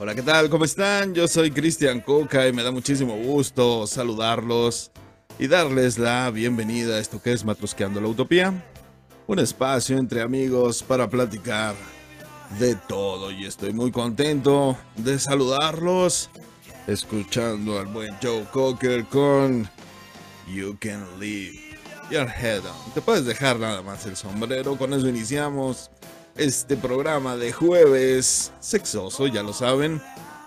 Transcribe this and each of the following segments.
Hola, ¿qué tal? ¿Cómo están? Yo soy Cristian Coca y me da muchísimo gusto saludarlos y darles la bienvenida a esto que es Matrosqueando la Utopía. Un espacio entre amigos para platicar de todo y estoy muy contento de saludarlos escuchando al buen Joe Cocker con You Can Leave Your Head On. Te puedes dejar nada más el sombrero, con eso iniciamos este programa de jueves sexoso, ya lo saben.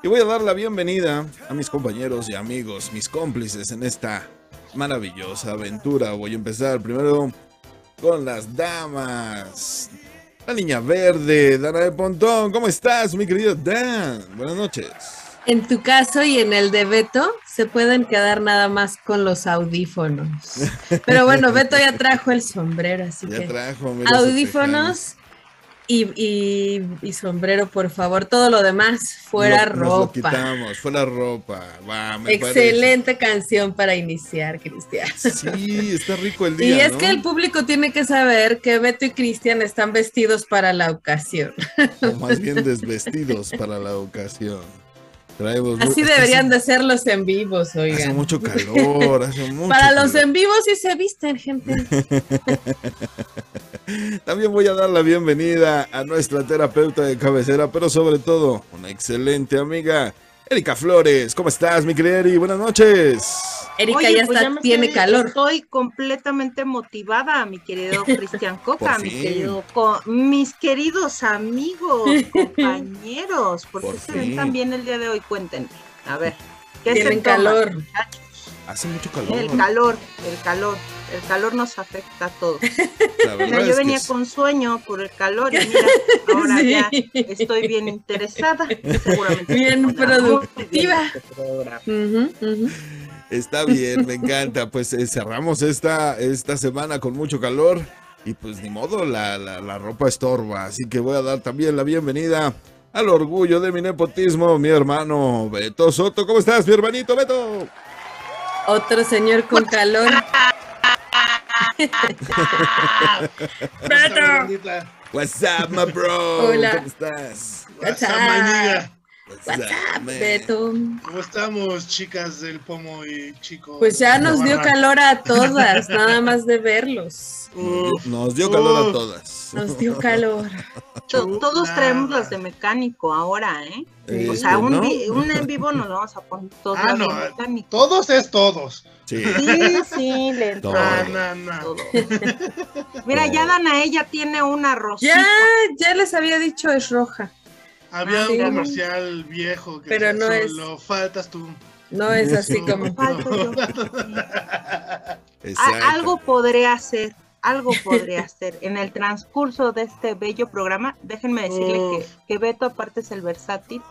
Y voy a dar la bienvenida a mis compañeros y amigos, mis cómplices en esta maravillosa aventura. Voy a empezar primero con las damas. La niña verde, Dana de Pontón. ¿Cómo estás, mi querido Dan? Buenas noches. En tu caso y en el de Beto, se pueden quedar nada más con los audífonos. Pero bueno, Beto ya trajo el sombrero, así Ya que trajo. audífonos y, y- y sombrero, por favor. Todo lo demás fuera Lo- nos lo ropa. quitamos, fuera ropa. Me Excelente canción para iniciar, Cristian. Sí, está rico el Y día. es ¿no? que el público tiene que saber que Beto y Cristian están vestidos para la ocasión. O más bien desvestidos para la ocasión. Traemos. Así deberían hace- de ser los en vivos, Hace oigan. mucho calor, hace mucho Para los calor. en vivos sí se visten, gente. También voy a dar la bienvenida a nuestra terapeuta de cabecera, pero sobre todo, una excelente amiga, Erika Flores. ¿Cómo estás, mi querida Eri? Buenas noches. Erika Oye, ya pues está, me tiene estoy- calor. Estoy completamente motivada, mi querido Cristian Coca, mi querido, co- mis queridos amigos, compañeros, ¿por qué Por se ven tan bien el día de hoy? Cuéntenme. A ver, ¿qué Tienen se toma, calor. muchachos? Hace mucho calor. El calor, el calor, el calor nos afecta a todos. Mira, es yo venía sí. con sueño por el calor y mira, ahora Sí. ya estoy bien interesada. Seguramente Bien productiva. Está bien, me encanta. Pues eh, cerramos esta, esta semana con mucho calor. Y pues ni modo, la, la, la ropa estorba. Así que voy a dar también la bienvenida al orgullo de mi nepotismo, mi hermano Beto Soto. ¿Cómo estás, mi hermanito Beto? Otro señor con calor. Beto. What's up, my bro? Hola. ¿Cómo estás? What's up? manilla. What's, What's up, man? Beto? ¿Cómo estamos, chicas del pomo y chicos? Pues ya nos dio calor a todas, nada más de verlos. Nos dio- Nos dio calor a todas. Nos dio calor. To- Todos traemos las de mecánico ahora, ¿eh? O sea, un, ¿no? vi- un en vivo nos vamos a poner todos Ah, no. Todos es todos. Sí. Sí, sí, le Todo. Ah, no, no. todo. Mira, ya Dana, ella tiene una rosita. Ya, ya les había dicho es roja. Había Ah, un sí. comercial viejo que Pero no es- solo faltas tú. No es así No. como. Falto algo podré hacer, algo podré hacer. En el transcurso de este bello programa, déjenme decirle que, que Beto aparte es el versátil,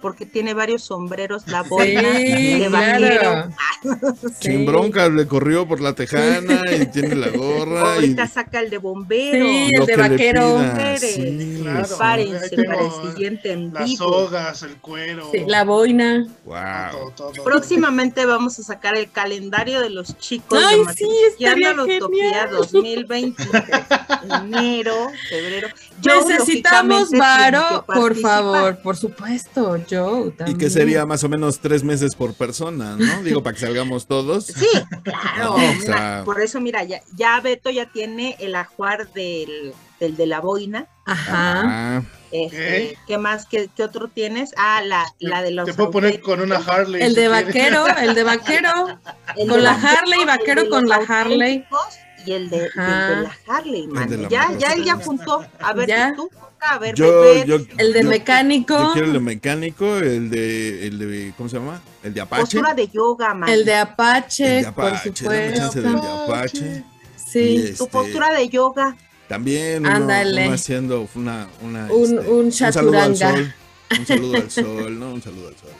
porque tiene varios sombreros, la boina Sí, de vaquero. claro. Sin Sí. broncas le corrió por la tejana y tiene la gorra. Y Ahorita saca el de bombero. Sí, el de vaquero. sí, Claro. sí. Prepárense Ahí tengo para el siguiente en Las sogas, el cuero. Sí, la boina. Wow. todo, todo, todo. Próximamente vamos a sacar el calendario de los chicos Ay, de sí, la Utopía genial. 2023. Enero, febrero. Joe, Necesitamos varo, por favor, por supuesto, Joe. Y También. que sería más o menos tres meses por persona, ¿no? Digo, para que salgamos todos. Sí, claro. No, o mira, sea- por eso, mira, ya, ya Beto ya tiene el ajuar del, del de la boina. Ajá. Ah, Este, ¿Qué más? ¿Qué, qué otro tienes? Ah, la, la de los. Te puedo poner con una Harley. El si de quieres. vaquero, el de vaquero. El con de la vaquero, Harley, vaquero con la Harley. auténticos Y el de, y el de Ajá. la Harley, man. de la Ya, ya, él ya juntó. A ver, Ya. ¿y tú? A ver, yo, bebé. yo, El de yo- mecánico. Yo quiero el de mecánico, el de, el de, ¿cómo se llama? El de Apache. Postura de yoga, man. El de Apache, El de Apache, por supuesto. de Apache. Y Sí, este, Tu postura de yoga. También uno, haciendo una, una Un- este, un saludo al chaturanga. sol. Un saludo al sol, ¿no? Un saludo al sol.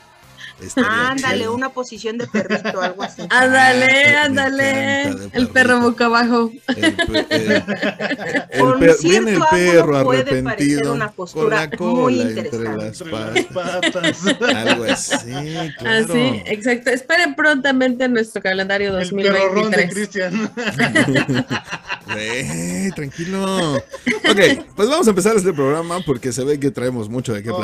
Estaría Ándale, una posición de perrito, algo así. Ándale, ándale. El perro boca abajo. El, el- el Con per- cierto viene el perro puede parecer arrepentido una con postura la muy cola entre interesante. las Entre patas. las patas. Algo así, claro. Así, exacto. Esperen prontamente nuestro calendario El perrorrón de 2023. Cristian. Güey, tranquilo. Ok, pues vamos a empezar este programa porque se ve que traemos mucho de qué Oh.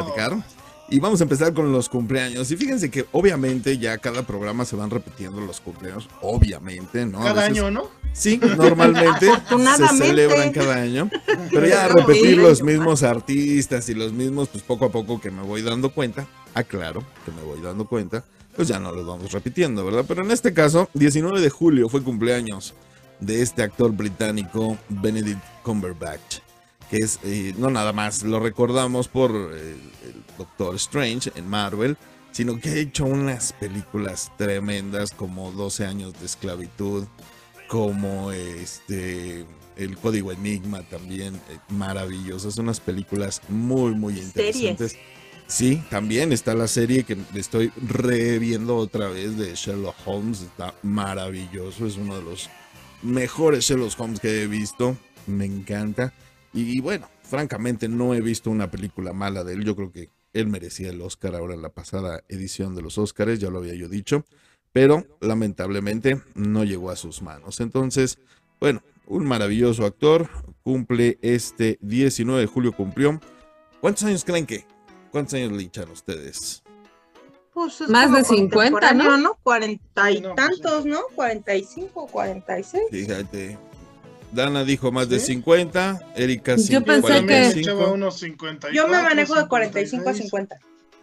Y vamos a empezar con los cumpleaños. Y fíjense que obviamente ya cada programa se van repitiendo los cumpleaños. Obviamente, ¿no? Cada veces- año, ¿no? Sí, normalmente se celebran cada año. Pero ya repetir los mismos artistas y los mismos, pues poco a poco que me voy dando cuenta. Aclaro que me voy dando cuenta. Pues ya no los vamos repitiendo, ¿verdad? Pero en este caso, 19 de julio fue cumpleaños de este actor británico Benedict Cumberbatch. Que es, eh, no nada más, lo recordamos por eh, el Doctor Strange en Marvel, sino que ha hecho unas películas tremendas como 12 años de esclavitud, como este el código enigma también eh, maravillosas unas películas muy muy interesantes. Sí también está la serie que estoy reviendo otra vez de Sherlock Holmes está maravilloso es uno de los mejores Sherlock Holmes que he visto me encanta y bueno francamente no he visto una película mala de él yo creo que él merecía el Oscar ahora en la pasada edición de los Oscars ya lo había yo dicho pero lamentablemente no llegó a sus manos. Entonces, bueno, un maravilloso actor, cumple este 19 de julio, cumplió. ¿Cuántos años creen que? ¿Cuántos años le echan ustedes? Pues es Más de 50, contemporáneo, ¿no? Cuarenta y No, pues tantos, ¿no? Cuarenta y cinco, cuarenta y seis. Fíjate. Dana dijo más de ¿Sí? 50, Erika Yo pensé Yo también que- me echaba 45. unos 54, Yo me manejo de 45 a 56. 50.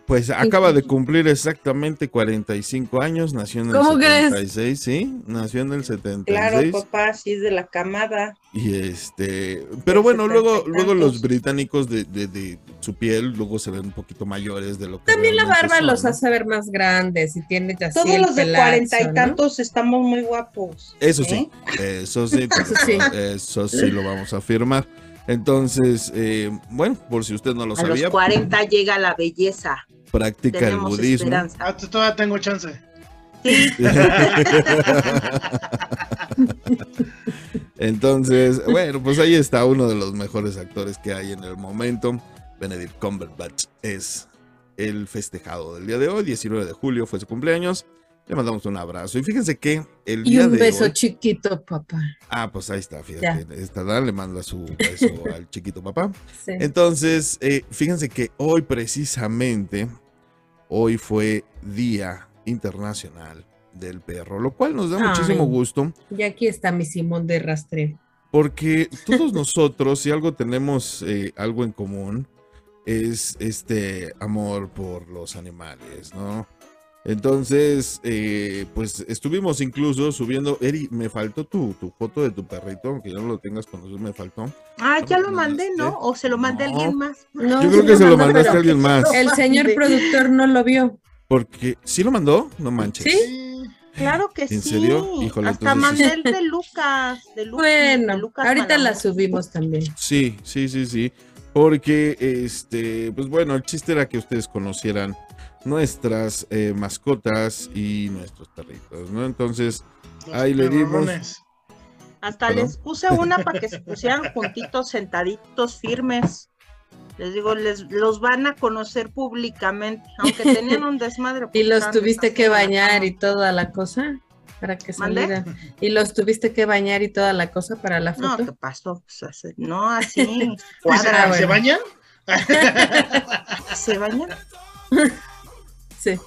Pues acaba de cumplir exactamente 45 años, nació en el ¿Cómo crees? 76, sí, nació en el 76. Claro, papá, sí es de la camada. Y este, pero De bueno, luego, luego los británicos de, de- de su piel, luego se ven un poquito mayores de lo que También la barba son, los ¿no? hace ver más grandes y tiene así Todos los de cuarenta y ¿no? tantos estamos muy guapos. Eso ¿eh? sí, eso sí, Eso sí. eso sí lo vamos a afirmar. Entonces, eh, bueno, por si usted no lo A los sabía, 40 llega la belleza. Practica el Tenemos budismo. esperanza. Ah, todavía tengo chance. Sí, Entonces, bueno, pues ahí está uno de los mejores actores que hay en el momento. Benedict Cumberbatch es el festejado del día de hoy, 19 de julio fue su cumpleaños. Le mandamos un abrazo. Y fíjense que el Y día un de beso hoy- chiquito, papá. Ah, pues ahí está, fíjate. Esta Dan le manda su beso al chiquito papá. Sí. Entonces, eh, fíjense que hoy precisamente, hoy fue Día Internacional del Perro, lo cual nos da Ay. muchísimo gusto Y aquí está mi Simón de rastreo. porque todos nosotros, si algo tenemos eh, algo en común, es este amor por los animales, ¿no? Entonces, eh, pues estuvimos incluso subiendo, Eri, me faltó tu, tu foto de tu perrito, aunque ya no lo tengas con nosotros, me faltó. Ah, ya lo ¿Lo mandé, ¿no? O se lo mandé a alguien más. No, Yo creo que se lo mandó, mandaste a alguien más. El señor productor no lo vio. Porque, ¿sí lo mandó? No manches. ¿Sí? Claro que ¿En sí. serio? Híjole, Hasta entonces- mandé el de Lucas. De Luqui, Bueno, de Lucas ahorita la subimos también. Sí, sí, sí, sí. Porque, este, pues bueno, el chiste era que ustedes conocieran nuestras eh, mascotas y nuestros perritos, ¿no? Entonces, Los Ahí le dimos. Hasta ¿Perdón? les puse una para que se pusieran juntitos, sentaditos, firmes. Les digo, les los van a conocer públicamente, aunque tenían un desmadre. Y pues, los tuviste que bañar y toda la cosa para que ¿Mande? saliera. Y los tuviste que bañar y toda la cosa para la No, foto. ¿qué pasó? Pues, así- no, así. ¿Y se, Cuadra, ¿Se bueno. bañan? ¿Se bañan? Sí.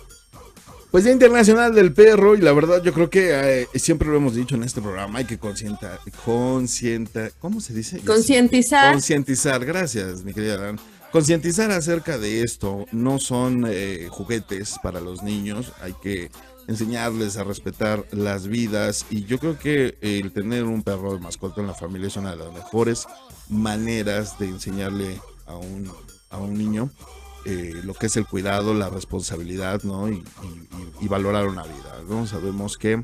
pues Día Internacional del Perro, y la verdad yo creo que eh, siempre lo hemos dicho en este programa, hay que concientar, concienta, ¿cómo se dice? Concientizar. Concientizar, gracias, mi querida Dan. Concientizar acerca de esto, no son eh, juguetes para los niños, hay que enseñarles a respetar las vidas y yo creo que el tener un perro de mascota en la familia es una de las mejores maneras de enseñarle a un, a un niño eh, lo que es el cuidado, la responsabilidad, ¿no? Y, y- y- valorar una vida, ¿no? Sabemos que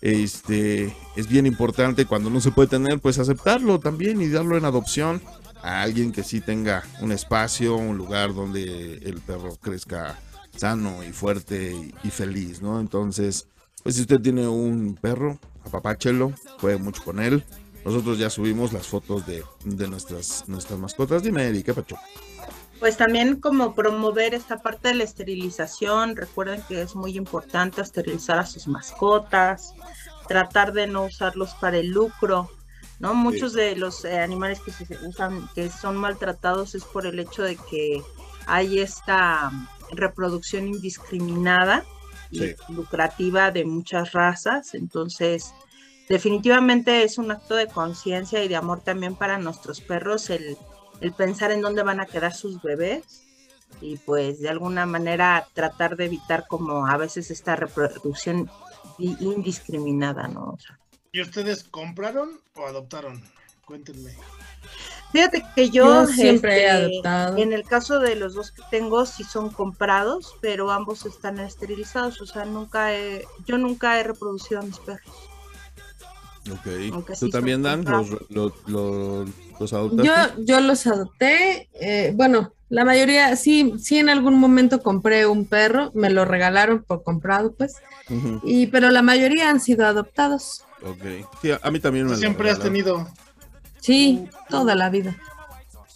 este es bien importante cuando no se puede tener, pues aceptarlo también y darlo en adopción a alguien que sí tenga un espacio, un lugar donde el perro crezca sano y fuerte y, y feliz, ¿no? Entonces, pues si usted tiene un perro, apapáchelo, juegue mucho con él. Nosotros ya subimos las fotos de, de nuestras, nuestras mascotas. Dime, Eri, ¿qué pacho? Pues también como promover esta parte de la esterilización. Recuerden que es muy importante esterilizar a sus mascotas, tratar de no usarlos para el lucro. ¿no? Muchos de los eh, animales que se usan, que son maltratados, es por el hecho de que hay esta reproducción indiscriminada y Sí. lucrativa de muchas razas. Entonces, definitivamente es un acto de conciencia y de amor también para nuestros perros el, el pensar en dónde van a quedar sus bebés y pues de alguna manera tratar de evitar como a veces esta reproducción indiscriminada, ¿no? O sea, ¿Y ustedes compraron o adoptaron? Cuéntenme. Fíjate que yo, Yo siempre he este, adoptado. en el caso de los dos que tengo, sí son comprados, pero ambos están esterilizados, o sea, nunca he, yo nunca he reproducido a mis perros. Ok. Aunque ¿Tú sí también, Dan? ¿Los, los, los, los adoptaste? Yo, yo los adopté, eh, bueno, la mayoría, sí, sí en algún momento compré un perro, me lo regalaron por comprado, pues, y pero la mayoría han sido adoptados. Ok. Sí, a, a mí también me lo Siempre has regalaron. tenido. Sí, toda la vida.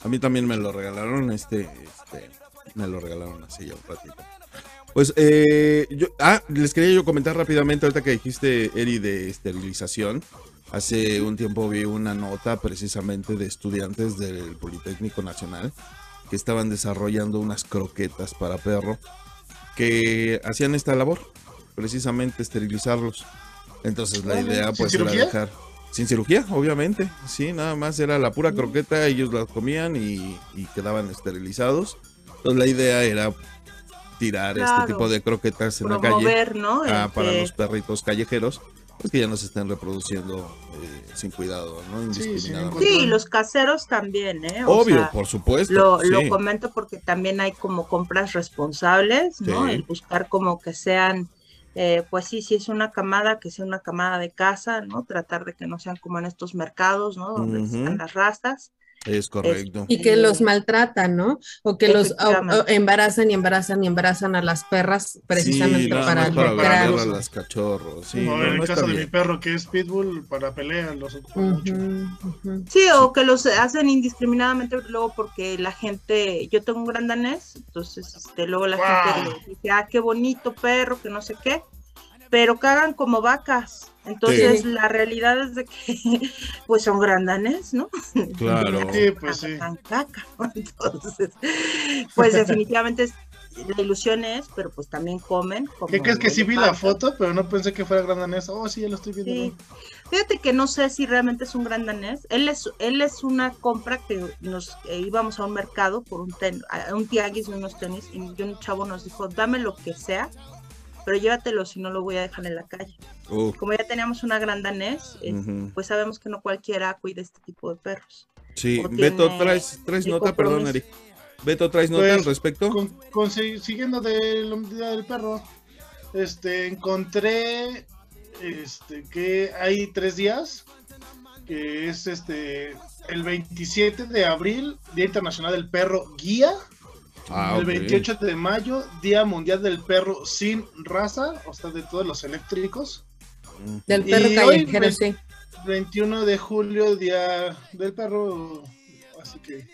A mí también me lo regalaron, este, este, me lo regalaron así ya un ratito. Pues, eh, yo, ah, les quería yo comentar rápidamente, ahorita que dijiste, Eri, de esterilización. Hace un tiempo vi una nota precisamente de estudiantes del Politécnico Nacional que estaban desarrollando unas croquetas para perro que hacían esta labor, precisamente esterilizarlos. Entonces la Ah, idea ¿sin pues era cirugía? dejar sin cirugía, obviamente. Sí, nada más era la pura croqueta, ellos la comían y, y quedaban esterilizados. Entonces la idea era tirar Claro. este tipo de croquetas en la calle ¿no? ah, para que- los perritos callejeros, pues que ya no se estén reproduciendo eh, sin cuidado, ¿no? Sí, sí, Indiscriminadamente. Sí, y los caseros también, ¿eh? O Obvio, sea, por supuesto. Lo, sí. lo comento porque también hay como compras responsables, ¿no? Sí. El buscar como que sean, eh, pues sí, si es una camada, que sea una camada de casa, ¿no? Tratar de que no sean como en estos mercados, ¿no? Donde Ujú. están las razas. Es correcto. Y que los maltratan, ¿no? O que los o- Efectivamente. o embarazan y embarazan y embarazan a las perras precisamente sí, para para a las cachorros. Sí, o no, en el no caso de mi perro que es Pitbull, para pelea los Ujú, mucho. Sí, o que los hacen indiscriminadamente luego porque la gente, yo tengo un gran danés, entonces este, luego la gente dice, ah, qué bonito perro, que no sé qué, pero cagan como vacas. Entonces Sí. la realidad es de que pues son grandanes, ¿no? Claro. Sí, pues sí. Entonces, pues definitivamente es- la ilusión es, pero pues también comen. como ¿Qué crees que sí vi la foto, pero no pensé que fuera gran danés? Oh, sí, ya lo estoy viendo. Sí. Fíjate que no sé si realmente es un gran danés. Él es, él es una compra que nos eh, íbamos a un mercado por un ten, a un tianguis de unos tenis y un chavo nos dijo, dame lo que sea, pero llévatelo si no lo voy a dejar en la calle. Uh, Como ya teníamos una gran danés, eh, pues sabemos que no cualquiera cuida este tipo de perros. Sí, Beto, traes, traes nota, perdón, compromiso. Eri. Beto, traes nota Pues, al respecto. Con, con- siguiendo del Día del Perro, este, encontré este, que hay tres días, que es este el 27 de abril, Día Internacional del Perro Guía, Ah, el ok. 28 de mayo, Día Mundial del Perro sin raza, o sea, de todos los eléctricos. Del perro Y hoy callejero, me- sí. 21 de julio, Día del Perro, así que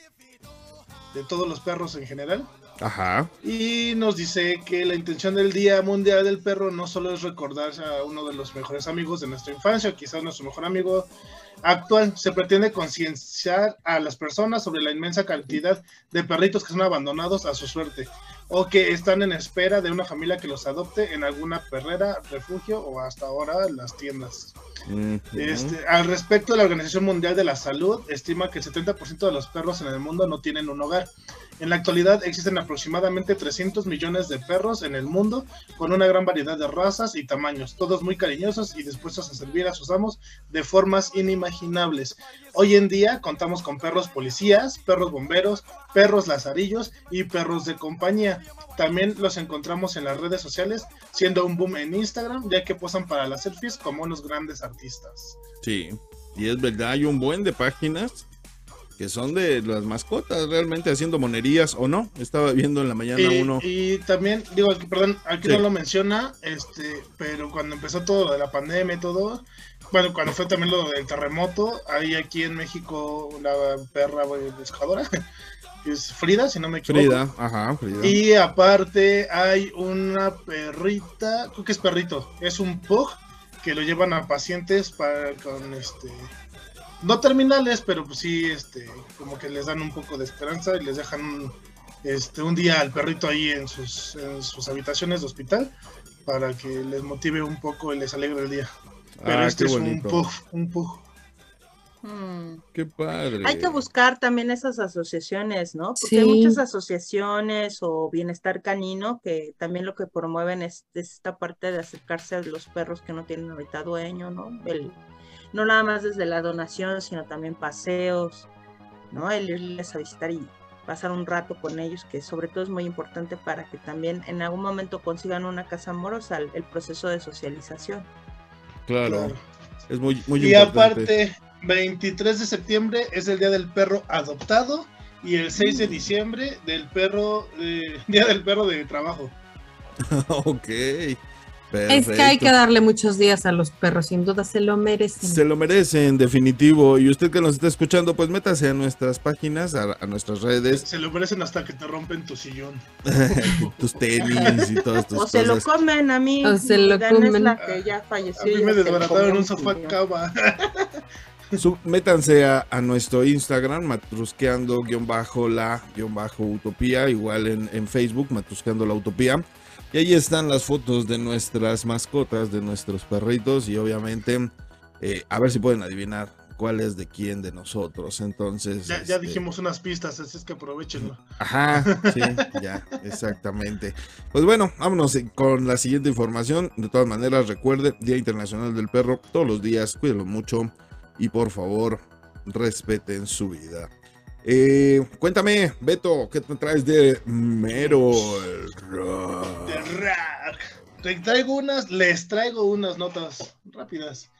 de todos los perros en general. Ajá. Y nos dice que la intención del Día Mundial del Perro no solo es recordarse a uno de los mejores amigos de nuestra infancia, quizás nuestro mejor amigo actual, se pretende concienciar a las personas sobre la inmensa cantidad de perritos que son abandonados a su suerte o que están en espera de una familia que los adopte en alguna perrera, refugio o hasta ahora las tiendas. Este, al respecto, la Organización Mundial de la Salud estima que el 70% de los perros en el mundo no tienen un hogar. En la actualidad existen aproximadamente 300 millones de perros en el mundo, con una gran variedad de razas y tamaños, todos muy cariñosos y dispuestos a servir a sus amos de formas inimaginables. Hoy en día contamos con perros policías, perros bomberos, perros lazarillos y perros de compañía. También los encontramos en las redes sociales, siendo un boom en Instagram, ya que posan para las selfies como unos grandes artistas. Sí. Y es verdad, hay un buen de páginas que son de las mascotas, realmente haciendo monerías o no. Estaba viendo en la mañana Y, uno. y también, digo, aquí, perdón, aquí Sí. no lo menciona, este, pero cuando empezó todo lo de la pandemia y todo, bueno, cuando fue también lo del terremoto, hay aquí en México una perra buscadora, que es Frida, si no me equivoco. Frida, ajá, Frida. Y aparte hay una perrita, creo que es perrito, es un pug que lo llevan a pacientes para con este no terminales, pero pues sí este como que les dan un poco de esperanza y les dejan un, este un día al perrito ahí en sus en sus habitaciones de hospital para que les motive un poco y les alegre el día. Pero ah, este qué es un pug, un pug. Mm. Qué padre. Hay que buscar también esas asociaciones, ¿no? Porque Sí. hay muchas asociaciones o bienestar canino que también lo que promueven es, es esta parte de acercarse a los perros que no tienen ahorita dueño, ¿no? El, no nada más desde la donación, sino también paseos, ¿no? El irles a visitar y pasar un rato con ellos, que sobre todo es muy importante para que también en algún momento consigan una casa amorosa, el, proceso de socialización. Claro, Claro. es muy, muy Y importante. aparte, 23 de septiembre es el día del perro adoptado y el 6 Mm. de diciembre del perro, eh, día del perro de trabajo. ok. Es que hay que darle muchos días a los perros, sin duda se lo merecen. Se lo merecen, definitivo. Y usted que nos está escuchando, pues métase a nuestras páginas, a, a nuestras redes, Se lo merecen hasta que te rompen tu sillón. tus tenis y todas tus O se lo comen a mí. O se lo Dan es comen. la que ya falleció. A mí me desbarataron un sofá cava. Su- métanse a, a nuestro Instagram, matrusqueando-la-utopía, igual en, en Facebook, matrusqueando la utopía. Y ahí están las fotos de nuestras mascotas, de nuestros perritos y obviamente eh, a ver si pueden adivinar cuál es de quién de nosotros. Entonces... Ya, ya este, dijimos unas pistas, así es que aprovechenlo. Ajá, sí, ya, exactamente. Pues bueno, vámonos con la siguiente información. De todas maneras, recuerde, Día Internacional del Perro, todos los días, cuídenlo mucho y por favor, respeten su vida. Eh, cuéntame, Beto, ¿qué te traes de Mero? el rock? De rock. Te traigo unas, les traigo unas notas rápidas.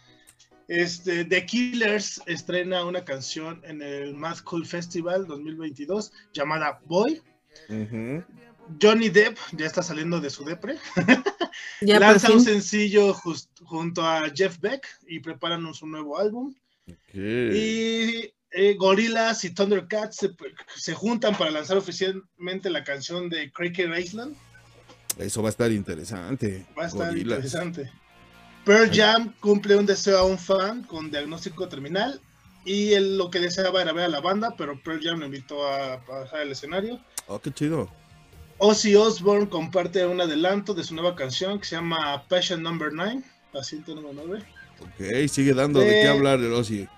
Este, The Killers estrena una canción en el Mad Cool Festival 2022 llamada Boy. Ujú, Johnny Depp ya está saliendo de su depre. Ya Lanza un sencillo jus- junto a Jeff Beck y preparan un- su nuevo álbum. ok. Y eh, Gorillaz y Thundercats se, se juntan para lanzar oficialmente la canción de Cracker Island. Eso va a estar interesante. Va a estar Gorillaz. interesante. Pearl Jam cumple un deseo a un fan con diagnóstico terminal y él lo que deseaba era ver a la banda, pero Pearl Jam lo invitó a, a bajar el escenario. Oh, qué chido. Ozzy Osbourne comparte un adelanto de su nueva canción que se llama Passion Number 9, paciente número 9. Ok, sigue dando de qué Eh, hablar el Ozzy.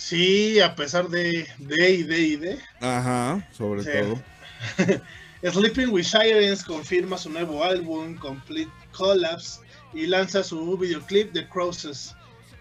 Sí, a pesar de de y de y de. Ajá, sobre Sí. todo. Sleeping with Sirens confirma su nuevo álbum, Complete Collapse, y lanza su videoclip The Crosses.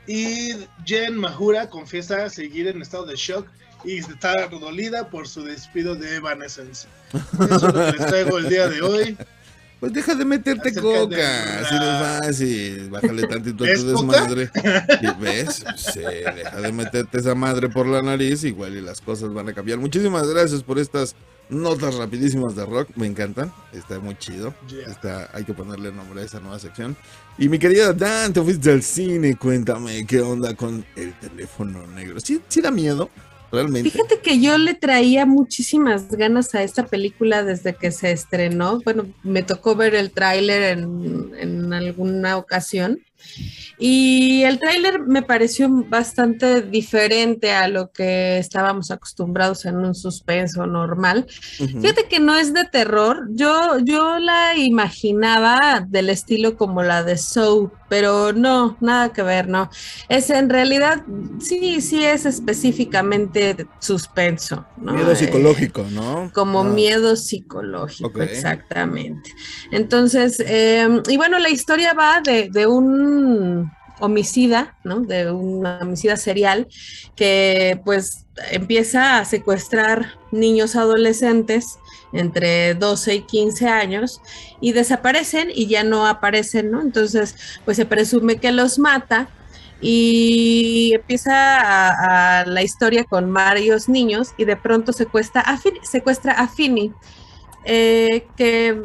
Y Jen Mahura confiesa seguir en estado de shock y está dolida por su despido de Evanescence. Eso es lo que les traigo el día de hoy. Pues deja de meterte Acerca coca, de así de fácil. Bájale tantito a ¿Ves tu desmadre. ¿Y ¿Ves? Sí, deja de meterte esa madre por la nariz, igual y las cosas van a cambiar. Muchísimas gracias por estas notas rapidísimas de rock, me encantan. Está muy chido. Yeah. Está, hay que ponerle nombre a esa nueva sección. Y mi querida Dan, te fuiste al cine, cuéntame qué onda con el teléfono negro. ¿Sí, sí da miedo? Fíjate que yo le traía muchísimas ganas a esta película desde que se estrenó. Bueno, me tocó ver el tráiler en alguna ocasión. Y el tráiler me pareció bastante diferente a lo que estábamos acostumbrados en un suspenso normal. Fíjate que no es de terror. Yo, yo la imaginaba del estilo como la de Soul, pero no, nada que ver, no. Es en realidad, sí, sí es específicamente suspenso, ¿no? Miedo Eh, psicológico, ¿no? como Ah, miedo psicológico, exactamente. Entonces, eh, y bueno, la historia va de, de un homicida, ¿no? De un homicida serial que pues empieza a secuestrar niños adolescentes entre 12 y 15 años y desaparecen y ya no aparecen, ¿no? Entonces, pues se presume que los mata y empieza la historia con varios niños y de pronto secuestra a, Fin- secuestra a Finny, eh, que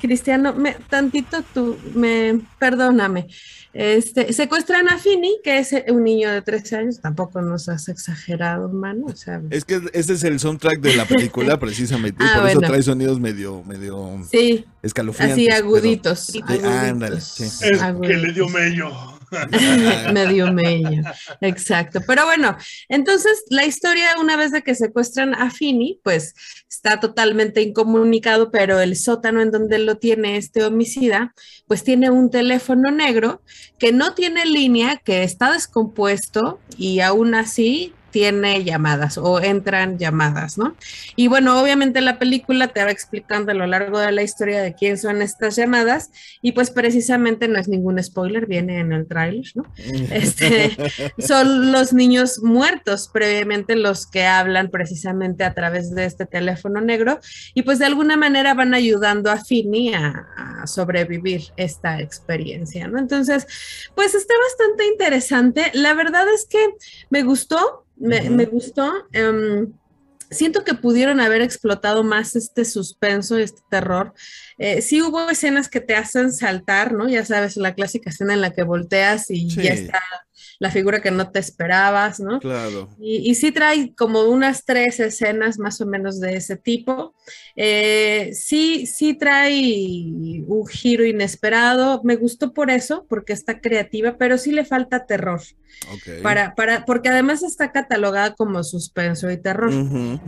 Cristiano, me, tantito tú, me, perdóname, este, secuestran a Finny, que es un niño de 13 años, tampoco nos has exagerado, hermano, o sea, Es que ese es el soundtrack de la película, precisamente. Ah, por eso trae sonidos medio, medio sí, escalofriantes. así pero- aguditos, Sí, aguditos, ándale, sí. Es que le aguditos. dio mello. medio medio, exacto. Pero bueno, entonces la historia, una vez de que secuestran a Finny, pues está totalmente incomunicado, pero el sótano en donde lo tiene este homicida, pues tiene un teléfono negro que no tiene línea, que está descompuesto y aún así tiene llamadas o entran llamadas, ¿no? Y bueno, obviamente la película te va explicando a lo largo de la historia de quién son estas llamadas y pues precisamente no es ningún spoiler, viene en el tráiler, ¿no? Este, son los niños muertos previamente los que hablan precisamente a través de este teléfono negro y pues de alguna manera van ayudando a Finny a, a sobrevivir esta experiencia, ¿no? Entonces, pues está bastante interesante. La verdad es que me gustó, me, me gustó. em, siento que pudieron haber explotado más este suspenso, este terror. Eh, sí hubo escenas que te hacen saltar, ¿no? Ya sabes, la clásica escena en la que volteas y Sí. ya está la figura que no te esperabas, ¿no? Claro. Y, y sí trae como unas tres escenas más o menos de ese tipo. Eh, sí, sí trae un giro inesperado. Me gustó por eso, porque está creativa, pero sí le falta terror. Ok. Para, para, porque además está catalogada como suspenso y terror.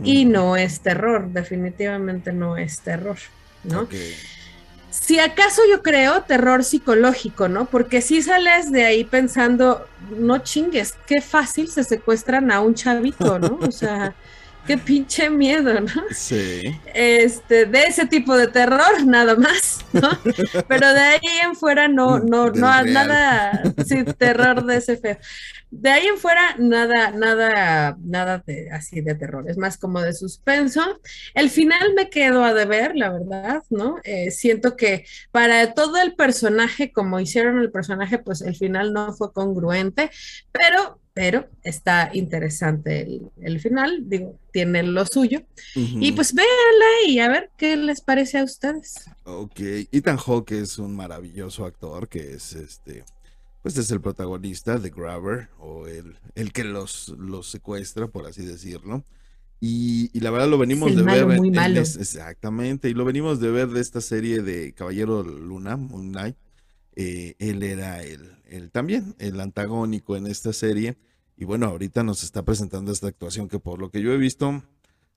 Y no es terror, definitivamente no es terror, ¿no? Ok. Si acaso yo creo terror psicológico, ¿no? Porque si sales de ahí pensando, no chingues, qué fácil se secuestran a un chavito, ¿no? O sea, qué pinche miedo, ¿no? Sí. Este, de ese tipo de terror, nada más, ¿no? Pero de ahí en fuera no, no, Del no, real. nada, sí, terror de ese feo. De ahí en fuera, nada, nada, nada de, así de terror, es más como de suspenso. El final me quedo a deber, la verdad, ¿no? Eh, siento que para todo el personaje, como hicieron el personaje, pues el final no fue congruente, pero, pero está interesante el, el final, digo, tiene lo suyo. Y pues véanla y a ver qué les parece a ustedes. Ok, Ethan Hawke es un maravilloso actor que es este, pues es el protagonista de Grabber o el, el que los, los secuestra, por así decirlo. Y, y la verdad lo venimos de malo, ver. muy en malo. es- exactamente, y lo venimos de ver de esta serie de Caballero Luna, Moon Knight. Eh, él era el, el también, el antagónico en esta serie. Y bueno, ahorita nos está presentando esta actuación que por lo que yo he visto,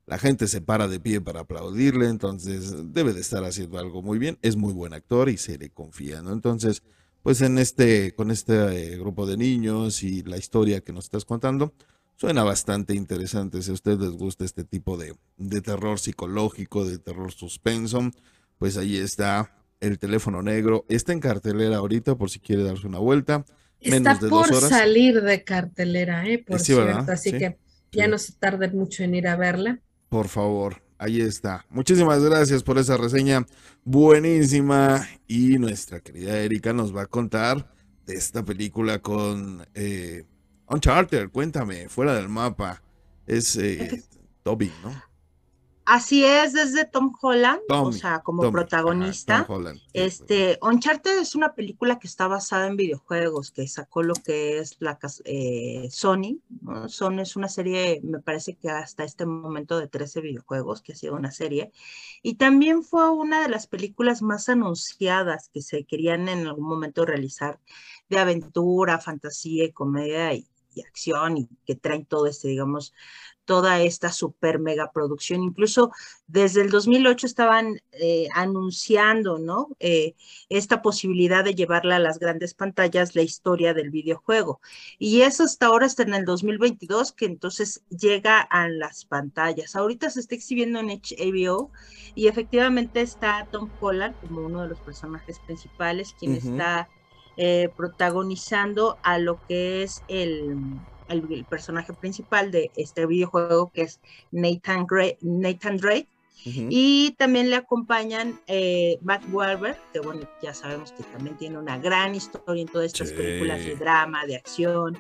la gente se para de pie para aplaudirle, entonces debe de estar haciendo algo muy bien. Es muy buen actor y se le confía, ¿no? Entonces, pues en este, con este eh, grupo de niños y la historia que nos estás contando, suena bastante interesante. Si a ustedes les gusta este tipo de, de terror psicológico, de terror suspenso, pues ahí está el teléfono negro. Está en cartelera ahorita por si quiere darse una vuelta. Está dos por horas. salir de cartelera, ¿eh? Por Sí, ¿verdad? cierto, así Sí, que ya sí. no se tarden mucho en ir a verla. Por favor, ahí está. Muchísimas gracias por esa reseña buenísima. Y nuestra querida Erika nos va a contar de esta película con eh, Uncharted. Cuéntame, fuera del mapa. Es eh, Toby, ¿no? Así es, desde Tom Holland, o sea, como Tommy, protagonista. ajá, Tom Holland, sí, Este, Uncharted es una película que está basada en videojuegos, que sacó lo que es la eh, Sony. ¿no? Sony es una serie, me parece que hasta este momento de 13 videojuegos, que ha sido una serie. Y también fue una de las películas más anunciadas que se querían en algún momento realizar de aventura, fantasía y comedia y, y acción y que traen todo este, digamos, toda esta super mega producción. Incluso desde el 2008 estaban eh, anunciando, ¿no? Eh, esta posibilidad de llevarla a las grandes pantallas la historia del videojuego. Y eso hasta ahora, hasta en el 2022, que entonces llega a las pantallas. Ahorita se está exhibiendo en HBO y efectivamente está Tom Holland como uno de los personajes principales, quien está eh, protagonizando a lo que es el, el, el personaje principal de este videojuego, que es Nathan, Gray- Nathan Drake. Y también le acompañan eh, Matt Wahlberg, que bueno, ya sabemos que también tiene una gran historia en todas estas Sí. películas de drama, de acción.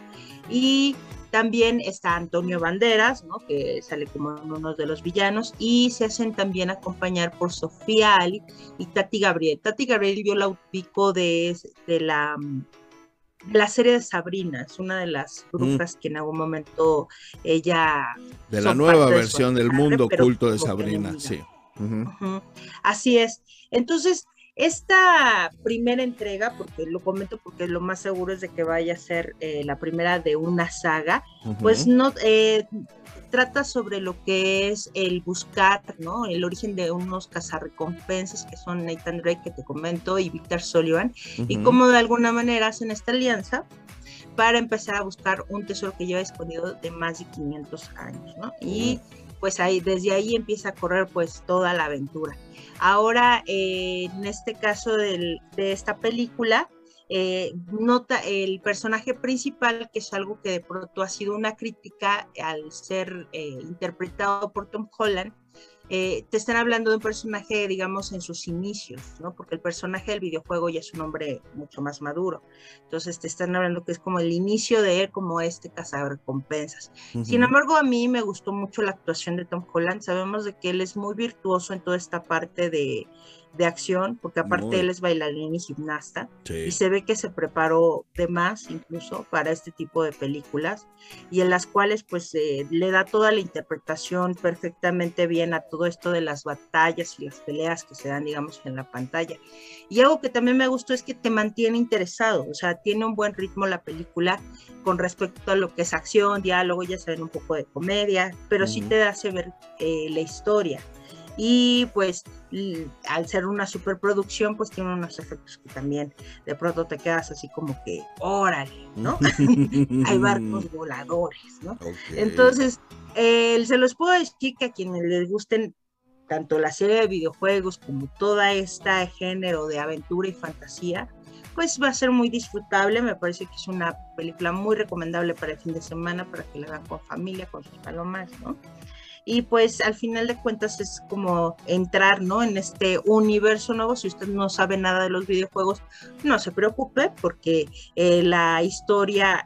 Y también está Antonio Banderas, ¿no? que sale como uno de los villanos. Y se hacen también acompañar por Sofía Ali y Tati Gabriel. Tati Gabriel yo la ubico de, de la de la serie de Sabrina, es una de las brujas que en algún momento ella De la nueva de versión del mundo pero oculto de Sabrina, sí. Así es. Entonces, esta primera entrega, porque lo comento porque lo más seguro es de que vaya a ser eh, la primera de una saga, pues no eh, trata sobre lo que es el buscar, ¿no? El origen de unos cazarrecompensas que son Nathan Drake que te comento y Victor Sullivan y cómo de alguna manera hacen esta alianza para empezar a buscar un tesoro que lleva escondido de más de 500 años, ¿no? Y pues ahí, desde ahí empieza a correr pues toda la aventura. Ahora, eh, en este caso del- de esta película, eh, nota el personaje principal, que es algo que de pronto ha sido una crítica al ser eh, interpretado por Tom Holland, eh, te están hablando de un personaje, digamos, en sus inicios, ¿no? Porque el personaje del videojuego ya es un hombre mucho más maduro. Entonces te están hablando que es como el inicio de él como este cazarrecompensas. Sin Ujú. embargo, a mí me gustó mucho la actuación de Tom Holland. Sabemos de que él es muy virtuoso en toda esta parte de, de acción, porque aparte Muy. él es bailarín y gimnasta, Sí. y se ve que se preparó de más incluso para este tipo de películas, y en las cuales pues eh, le da toda la interpretación perfectamente bien a todo esto de las batallas y las peleas que se dan, digamos, en la pantalla. Y algo que también me gustó es que te mantiene interesado, o sea, tiene un buen ritmo la película con respecto a lo que es acción, diálogo, ya saben, un poco de comedia, pero sí Ujú. te hace ver eh, la historia. Y pues al ser una superproducción, pues tiene unos efectos que también de pronto te quedas así como que, órale, ¿no? Hay barcos voladores, ¿no? Entonces, eh, se los puedo decir que a quienes les gusten tanto la serie de videojuegos como toda esta género de aventura y fantasía, pues va a ser muy disfrutable. Me parece que es una película muy recomendable para el fin de semana, para que la vean con familia, con sus palomas, ¿no? Y pues al final de cuentas es como entrar, ¿no? En este universo nuevo. Si usted no sabe nada de los videojuegos, no se preocupe porque eh, la historia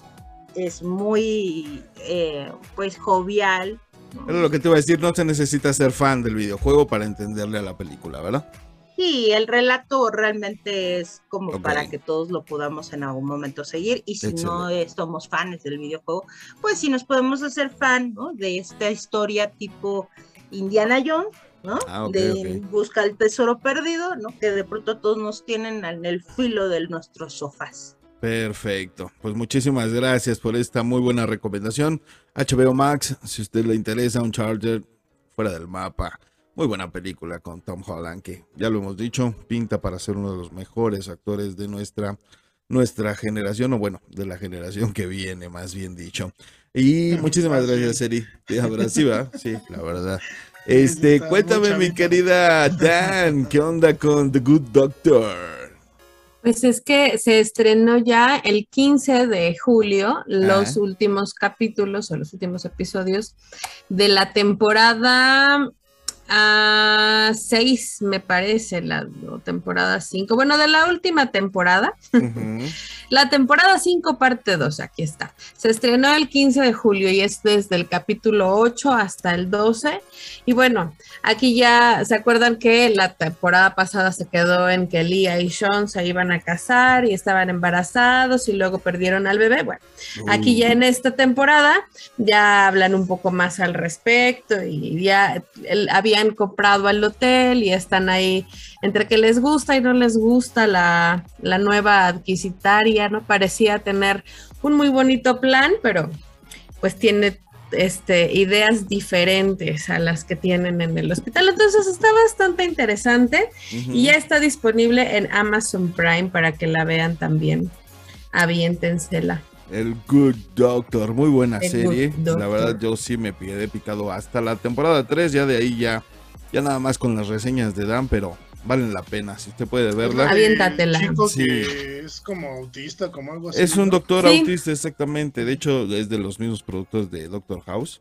es muy, eh, pues, jovial. ¿no? Era lo que te iba a decir, no se necesita ser fan del videojuego para entenderle a la película, ¿verdad? Sí, el relato realmente es como para que todos lo podamos en algún momento seguir y si no eh, somos fans del videojuego, pues sí nos podemos hacer fan ¿no? de esta historia tipo Indiana Jones, ¿no? Ah, de busca el tesoro perdido, ¿no? Que de pronto todos nos tienen en el filo de nuestros sofás. Perfecto. Pues muchísimas gracias por esta muy buena recomendación. HBO Max, si a usted le interesa un Charger fuera del mapa. Muy buena película con Tom Holland, que ya lo hemos dicho, pinta para ser uno de los mejores actores de nuestra, nuestra generación, o bueno, de la generación que viene, más bien dicho. Y muchísimas gracias, Eri. Ahora sí. Sí, la verdad. Este, cuéntame, mi querida Dan, ¿qué onda con The Good Doctor? Pues es que se estrenó ya el 15 de julio los Ajá. últimos capítulos o los últimos episodios de la temporada 6, me parece, la temporada 5. Bueno, de la última temporada. La temporada 5, parte 2, aquí está. Se estrenó el 15 de julio y es desde el capítulo 8 hasta el 12. Y bueno, aquí ya se acuerdan que la temporada pasada se quedó en que Leah y Sean se iban a casar y estaban embarazados y luego perdieron al bebé. Bueno, aquí ya en esta temporada ya hablan un poco más al respecto y ya el- habían comprado al hotel y están ahí entre que les gusta y no les gusta la, la nueva adquisitaria, ¿no? Parecía tener un muy bonito plan, pero pues tiene este, ideas diferentes a las que tienen en el hospital. Entonces está bastante interesante y ya está disponible en Amazon Prime para que la vean también. Aviéntensela. El Good Doctor, muy buena El serie. La verdad, yo sí me quedé picado hasta la temporada 3. Ya de ahí ya, ya nada más con las reseñas de Dan, pero valen la pena. Si usted puede verla. Avi- Aviéntatela. Sí. es como autista, como algo así. Es un doctor Sí. autista, exactamente. De hecho, es de los mismos productos de Doctor House.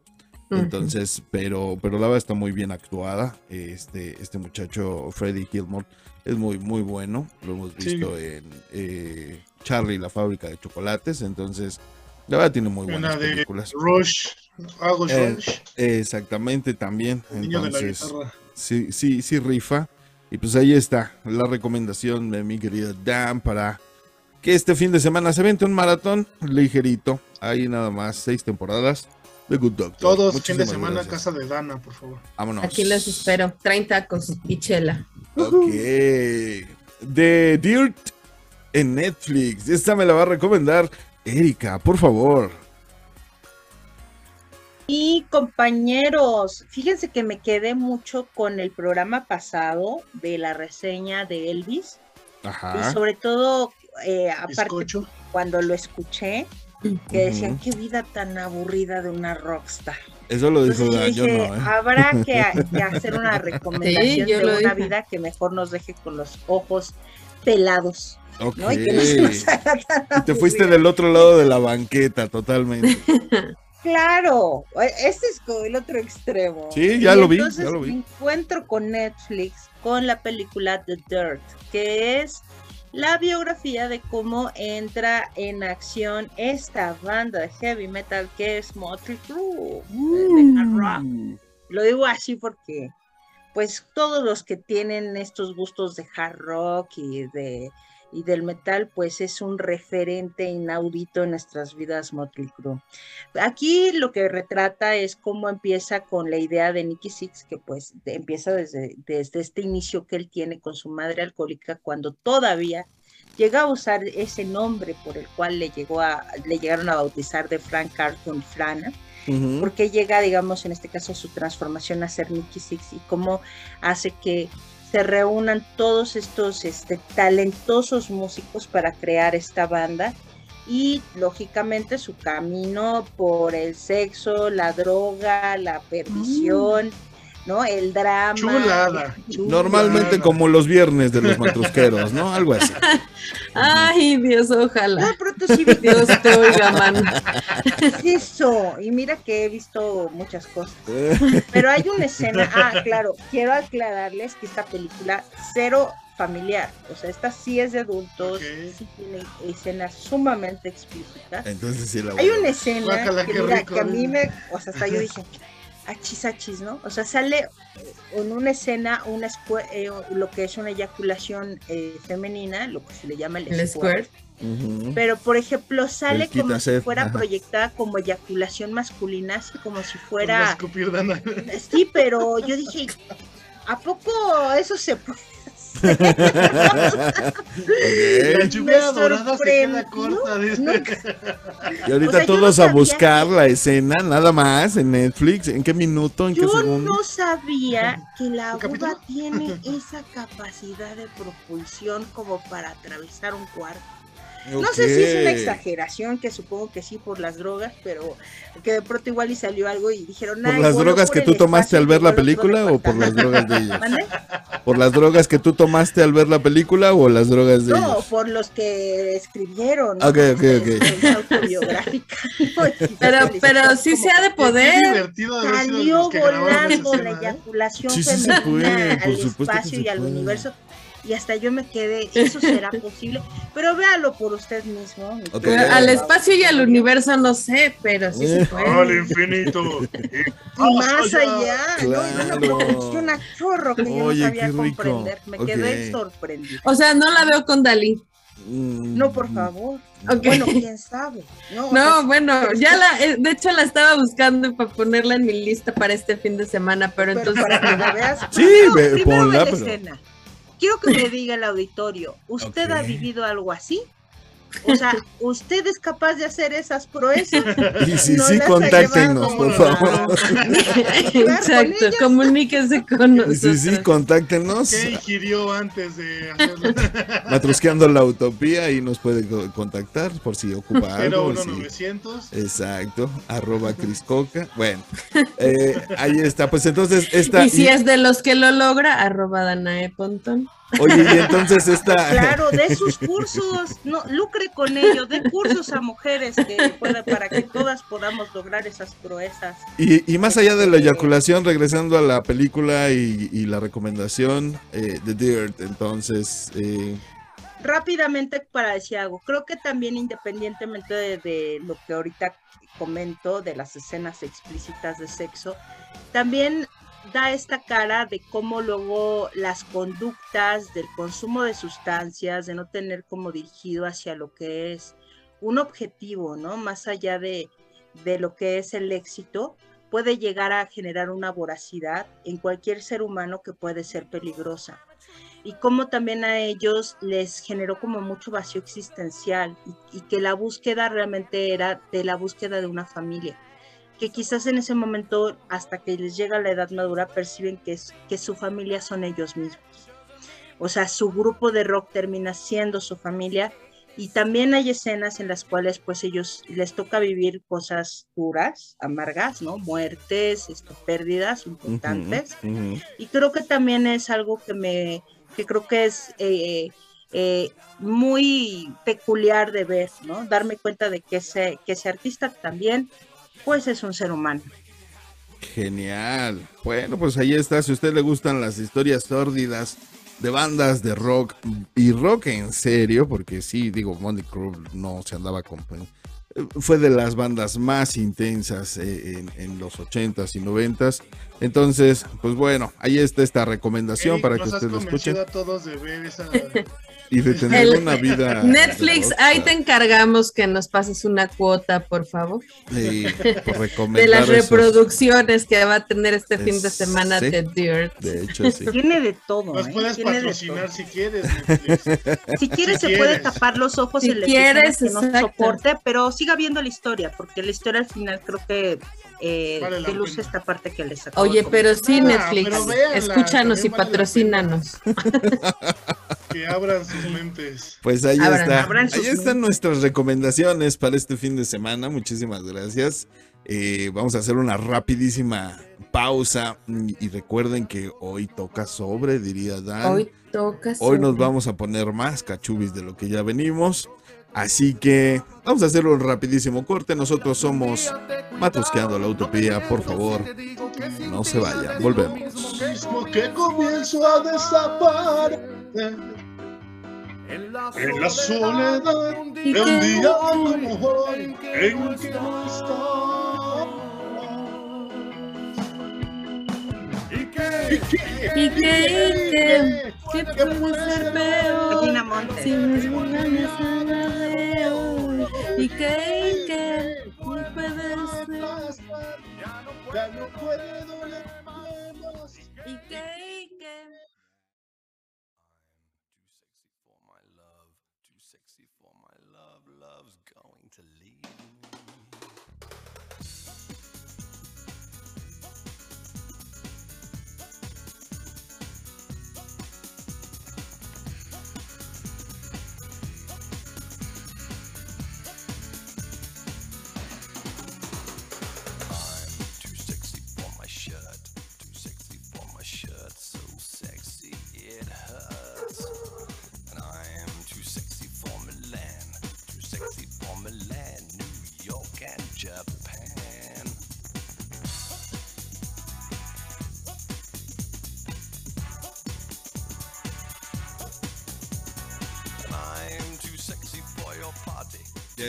Entonces, pero, pero la verdad está muy bien actuada. Este, este muchacho, Freddy Gilmore, es muy, muy bueno. Lo hemos Sí. visto en eh, Charlie, la fábrica de chocolates. Entonces, la verdad tiene muy buenas Una de. Rush, August Eh, Rush, Exactamente, también. el niño de la Entonces, guitarra. sí, sí, sí rifa. Y pues ahí está la recomendación de mi querido Dan para que este fin de semana se vente un maratón ligerito. Ahí nada más, seis temporadas de Good Doctor. Todos fin de semana gracias. casa de Dana, por favor. Vámonos. Aquí los espero. Traen tacos y chela. Ok. The Dirt en Netflix. Esta me la va a recomendar Erika, por favor. Y compañeros, fíjense que me quedé mucho con el programa pasado de la reseña de Elvis y Ajá. sobre todo, eh, aparte cuando lo escuché, que decían Ujú. qué vida tan aburrida de una rockstar. Eso lo dijo Entonces Dan, yo yo dije, no, ¿eh? habrá que, que hacer una recomendación de una dije. vida que mejor nos deje con los ojos pelados, ¿no? Y que no se Y te fuiste del otro lado de la banqueta, totalmente. Claro, este es como el otro extremo. Sí, ya Y lo vi, Entonces ya lo vi. me encuentro con Netflix con la película The Dirt, que es la biografía de cómo entra en acción esta banda de heavy metal que es Motley Crue, de hard rock. Lo digo así porque, pues, todos los que tienen estos gustos de hard rock y de y del metal, pues es un referente inaudito en nuestras vidas Motley Crue. Aquí lo que retrata es cómo empieza con la idea de Nicky Six, que pues de- empieza desde, desde este inicio que él tiene con su madre alcohólica, cuando todavía llega a usar ese nombre por el cual le, llegó a, le llegaron a bautizar de Frank Carlton Frana porque llega, digamos, en este caso, su transformación a ser Nicky Six y cómo hace que se reúnan todos estos este, talentosos músicos para crear esta banda y lógicamente su camino por el sexo, la droga, la perdición, ¿no? El drama. Chulada. Normalmente como los viernes de los matrusqueros, ¿no? Algo así. Ay, Dios, ojalá. de pronto sí Dios te oiga, mano. eso. Y mira que he visto muchas cosas. Pero hay una escena, ah, claro, quiero aclararles que esta película cero familiar, o sea, esta sí es de adultos, Ok. sí tiene escenas sumamente explícitas. Entonces sí la voy Hay una escena Guácala, que, mira, rico, que a mí me, o sea, hasta yo dije, achis, achis, ¿no? O sea, sale en una escena una eh, lo que es una eyaculación eh, femenina, lo que se le llama el, El squirt. Pero, por ejemplo, sale El como si fuera ajá. proyectada como eyaculación masculina, así como si fuera. Sí, pero yo dije, ¿a poco eso se puede? La Ok. lluvia Me dorada se queda sorprendió. corta. dice. Nunca- Y ahorita O sea, yo todos no a buscar que- la escena, nada más, en Netflix. ¿En qué minuto? ¿En qué Yo segundo? no sabía que la uva tiene esa capacidad de propulsión como para atravesar un cuarto. No sé si es una exageración, que supongo que sí por las drogas, pero que de pronto igual y salió algo y dijeron, ¿Por "Ay, las drogas por que tú tomaste al ver la película o por las fantasma". drogas de ellos? ¿Mande? ¿Por las drogas que tú tomaste al ver la película o las drogas de No, ellos? por los que escribieron. ¿no? Ok, ok, ok. Es autobiográfica. ¿no? Y Pero, fue pero sí como se ha de poder. Salió volando la ¿eh? eyaculación Sí, sí se femenina puede, por al que espacio se y al puede. universo. Y hasta yo me quedé, ¿eso será posible? Pero véalo por usted mismo. Al espacio y al universo no sé, pero sí se Eh. Al puede. infinito. Y más allá. ¿no? Y una Claro. chorro que yo no sabía qué rico. comprender. Me quedé Ok. sorprendida. O sea, no la veo con Dalí. Mm. No, por favor. Bueno, quién sabe. No, o No, sea, bueno, ya la, eh, de hecho la estaba buscando para ponerla en mi lista para este fin de semana, pero pero entonces para que la veas. Sí, Primero- ve- primero ponla, ve la pero- escena. Quiero que me diga el auditorio, ¿usted ha vivido algo así? O sea, ¿usted es capaz de hacer esas proezas? Y si No sí, contáctenos, por favor. exacto, ellas. comuníquese con Y nosotros. si sí, contáctenos. ¿Qué ingirió antes de hacerlo? Matrusqueando la utopía y nos puede co- contactar por si ocupa algo. 01900. sí. Exacto, arroba Criscoca. Bueno, eh, ahí está. Pues entonces, esta. Y si es de los que lo logra, arroba Danae Pontón. Oye, y entonces esta... Claro, de sus cursos, no, lucre con ello, de cursos a mujeres que pueda, para que todas podamos lograr esas proezas. Y, y más allá de la eyaculación, regresando a la película y, y la recomendación eh, de Dirt, entonces... eh, Rápidamente para decir algo, creo que también independientemente de, de lo que ahorita comento, de las escenas explícitas de sexo, también da esta cara de cómo luego las conductas del consumo de sustancias, de no tener como dirigido hacia lo que es un objetivo, ¿no? Más allá de, de lo que es el éxito, puede llegar a generar una voracidad en cualquier ser humano que puede ser peligrosa. Y cómo también a ellos les generó como mucho vacío existencial y, y que la búsqueda realmente era de la búsqueda de una familia que quizás en ese momento, hasta que les llega la edad madura, perciben que, es, que su familia son ellos mismos. O sea, su grupo de rock termina siendo su familia y también hay escenas en las cuales pues ellos les toca vivir cosas duras, amargas, ¿no? Muertes, esto, pérdidas importantes. Y creo que también es algo que me, que creo que es eh, eh, muy peculiar de ver, ¿no? Darme cuenta de que ese, que ese artista también pues es un ser humano. Genial. Bueno, pues ahí está. Si a usted le gustan las historias sórdidas de bandas de rock y rock en serio, porque sí, digo, Monty Crew no se andaba con... Fue de las bandas más intensas eh, en, en los 80s y 90s. Entonces, pues bueno, ahí está esta recomendación para que usted lo escuche a todos de ver esa. Y de tener El- una vida. Netflix, ahí te encargamos que nos pases una cuota, por favor, Sí, por de las esos- reproducciones que va a tener este fin de semana sí. de Dirt. De hecho, sí. Tiene de todo. Nos ¿eh? puedes patrocinar si quieres, Netflix. Si quieres, Si se puede tapar los ojos Si en la quieres, que no soporte, pero siga viendo la historia, porque la historia al final creo que eh, Vale pena. esta parte que les acabo Oye, de pero sí, Ah, Netflix, pero véanla, escúchanos y vale patrocínanos. Que abran sus mentes. Pues ahí Abran, está. abran sus Ahí están mentes. nuestras recomendaciones para este fin de semana. Muchísimas gracias. Eh, vamos a hacer una rapidísima pausa y recuerden que hoy toca sobre, diría Dan. Hoy toca. Hoy nos sobre- vamos a poner más cachubis de lo que ya venimos. Así que vamos a hacer un rapidísimo corte. Nosotros somos Matusqueando la Utopía. Por favor, no se vayan. Volvemos. Mismo que comienzo a desaparecer en la soledad ¿Y de un qué? día como hoy en que no está. ¿Y qué? ¿Y qué? ¿Y qué? ¿Qué puede ser peor? Si mis ganas nada de hoy. ¿Y qué? ¿Y qué? ¿Qué puede ser? Ya no puede doler más. ¿Y qué?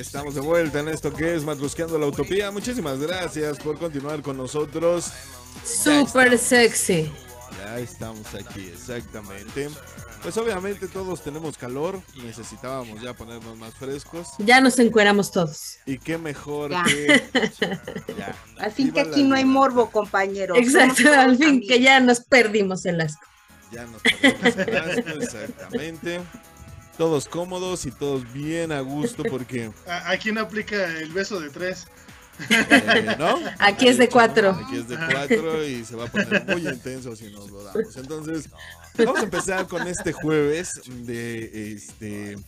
Estamos de vuelta en esto que es Matrusqueando la Utopía. Muchísimas gracias por continuar con nosotros. Súper sexy. Ya estamos aquí, exactamente. Pues obviamente todos tenemos calor, necesitábamos ya ponernos más frescos. Ya nos encueramos todos. Y qué mejor Ya. que... Ya. Al fin que aquí la no hay morbo, compañero. Exacto, al fin amigos. que ya nos perdimos el asco. Ya nos perdimos el asco, exactamente. Todos cómodos y todos bien a gusto porque, ¿A, a quién aplica el beso de tres? eh, ¿no? Aquí es de cuatro. Aquí es de cuatro y se va a poner muy intenso si nos lo damos. Entonces, vamos a empezar con este jueves de este.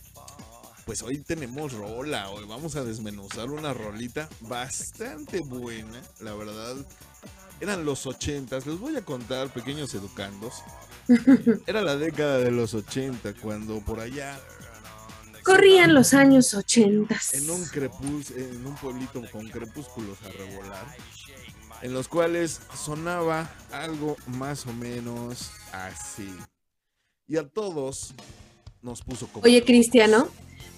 Pues hoy tenemos rola, hoy vamos a desmenuzar una rolita bastante buena, la verdad. Eran los ochentas. Les voy a contar, pequeños educandos. Era la década de los 80 cuando por allá Corrían los años 80. en un crepús, en un pueblito con crepúsculos a revolar, en los cuales sonaba algo más o menos así. Y a todos nos puso como Oye, Cristiano,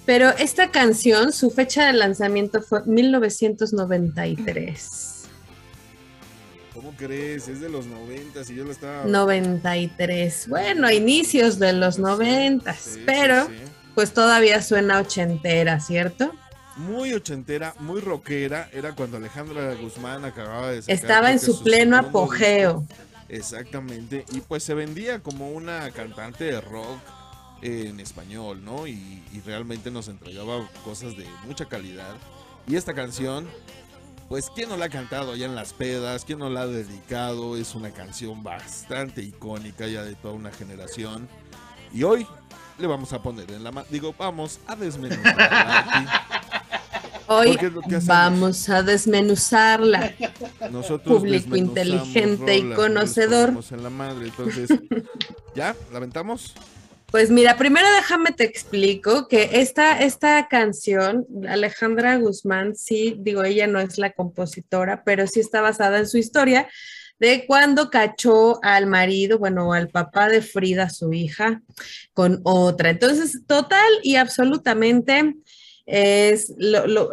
pero esta canción, su fecha de lanzamiento fue 1993. ¿Cómo crees? Es de los 90 y yo lo estaba 93. Bueno, inicios de los 90, Sí, sí, pero sí. pues todavía suena ochentera, ¿cierto? muy ochentera, muy rockera, era cuando Alejandra Guzmán acababa de sacar, Estaba en su pleno apogeo. disco. Exactamente, y pues se vendía como una cantante de rock en español, ¿no? Y, y realmente nos entregaba cosas de mucha calidad. Y esta canción, pues, ¿quién no la ha cantado allá en las pedas? ¿Quién no la ha dedicado? Es una canción bastante icónica ya de toda una generación. Y hoy le vamos a poner en la mano, digo, vamos a desmenuzarla. Hoy vamos a desmenuzarla. Nosotros Público inteligente y conocedor. en la madre, entonces, ¿ya? ¿La aventamos? Pues mira, primero déjame te explico que esta, esta canción, Alejandra Guzmán, sí, digo, ella no es la compositora, pero sí está basada en su historia de cuando cachó al marido, bueno, al papá de Frida, su hija, con otra. Entonces, total y absolutamente es lo, lo-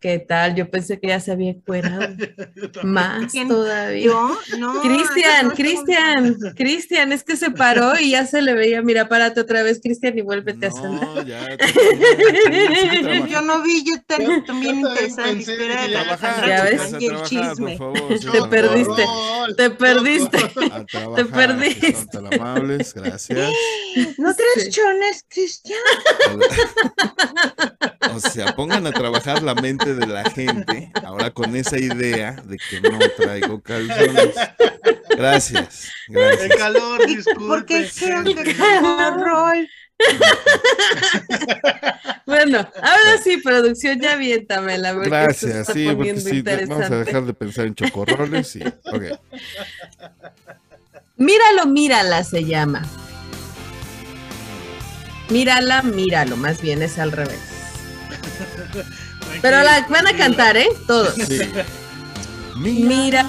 ¿qué tal? Yo pensé que ya se había cuerado más ¿Quién? todavía. Yo, no. Cristian, Cristian, Cristian, es que se paró y ya se le veía, mira, párate otra vez, Cristian, y vuélvete a sentar. No, ya. sigue trabajando. Yo no vi, yo te- Yo- también también la ya- Trabajar, Ya ves. y a el chisme. favor. Te perdiste. Te perdiste. A trabajar, Te perdiste. son tan amables, gracias. ¿No Sí. traes chones, Cristian? O sea, pongan a trabajar la mente de la gente ahora con esa idea de que no traigo calzones. Gracias, El gracias. calor, ¿Por qué disculpen. dijeron que calor, Roy? Bueno, ahora sí, producción, ya aviéntamela, porque Gracias, está sí, porque sí, vamos a dejar de pensar en chocorroles y, ok. Míralo, mírala se llama. Mírala, míralo, más bien es al revés. Pero la van a cantar, ¿eh? Todos. Sí. Mira,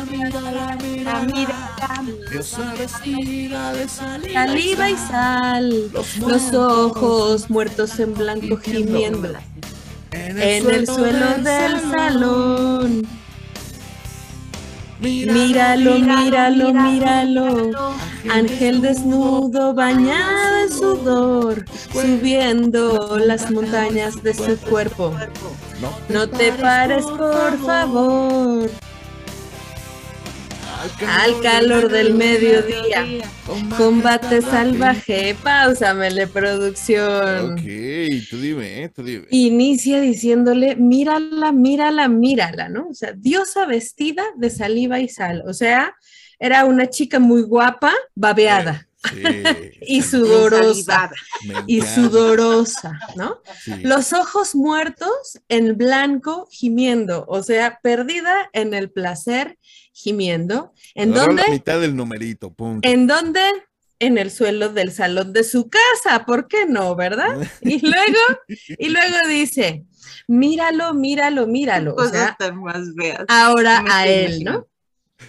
Ah, mira, diosa vestida de saliva saliva y sal, los ojos muertos en blanco gimiendo en el suelo del salón. Míralo, míralo, míralo. Ángel desnudo, bañado en sudor, subiendo las montañas de su cuerpo. No te pares, por favor. Al calor del mediodía. Combate salvaje. Páusamele, producción. Ok, tú dime, eh, tú dime. Inicia diciéndole, mírala, mírala, mírala, ¿no? O sea, diosa vestida de saliva y sal. O sea, era una chica muy guapa, babeada Sí, y sudorosa. Y sudorosa, ¿no? sí. Los ojos muertos en blanco gimiendo, o sea, perdida en el placer gimiendo. ¿En dónde? La mitad del numerito, punto. ¿En dónde? En el suelo del salón de su casa, ¿por qué no, verdad? Y luego, y luego dice, míralo, míralo, míralo. O Cosas sea, tan más feas. ahora Me a él, ¿no?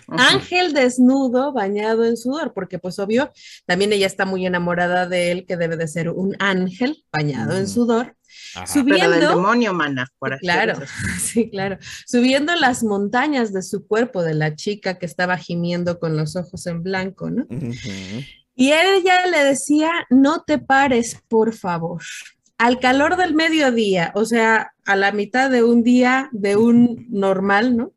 Ángel desnudo, bañado en sudor, porque pues obvio, también ella está muy enamorada de él, que debe de ser un ángel bañado en Ujú. sudor. Ajá. Subi- Pero del demonio, mana. Por Claro, sí, claro. Subiendo las montañas de su cuerpo de la chica que estaba gimiendo con los ojos en blanco, ¿no? Y ella le decía, no te pares, por favor. Al calor del mediodía, o sea, a la mitad de un día de un normal, ¿no?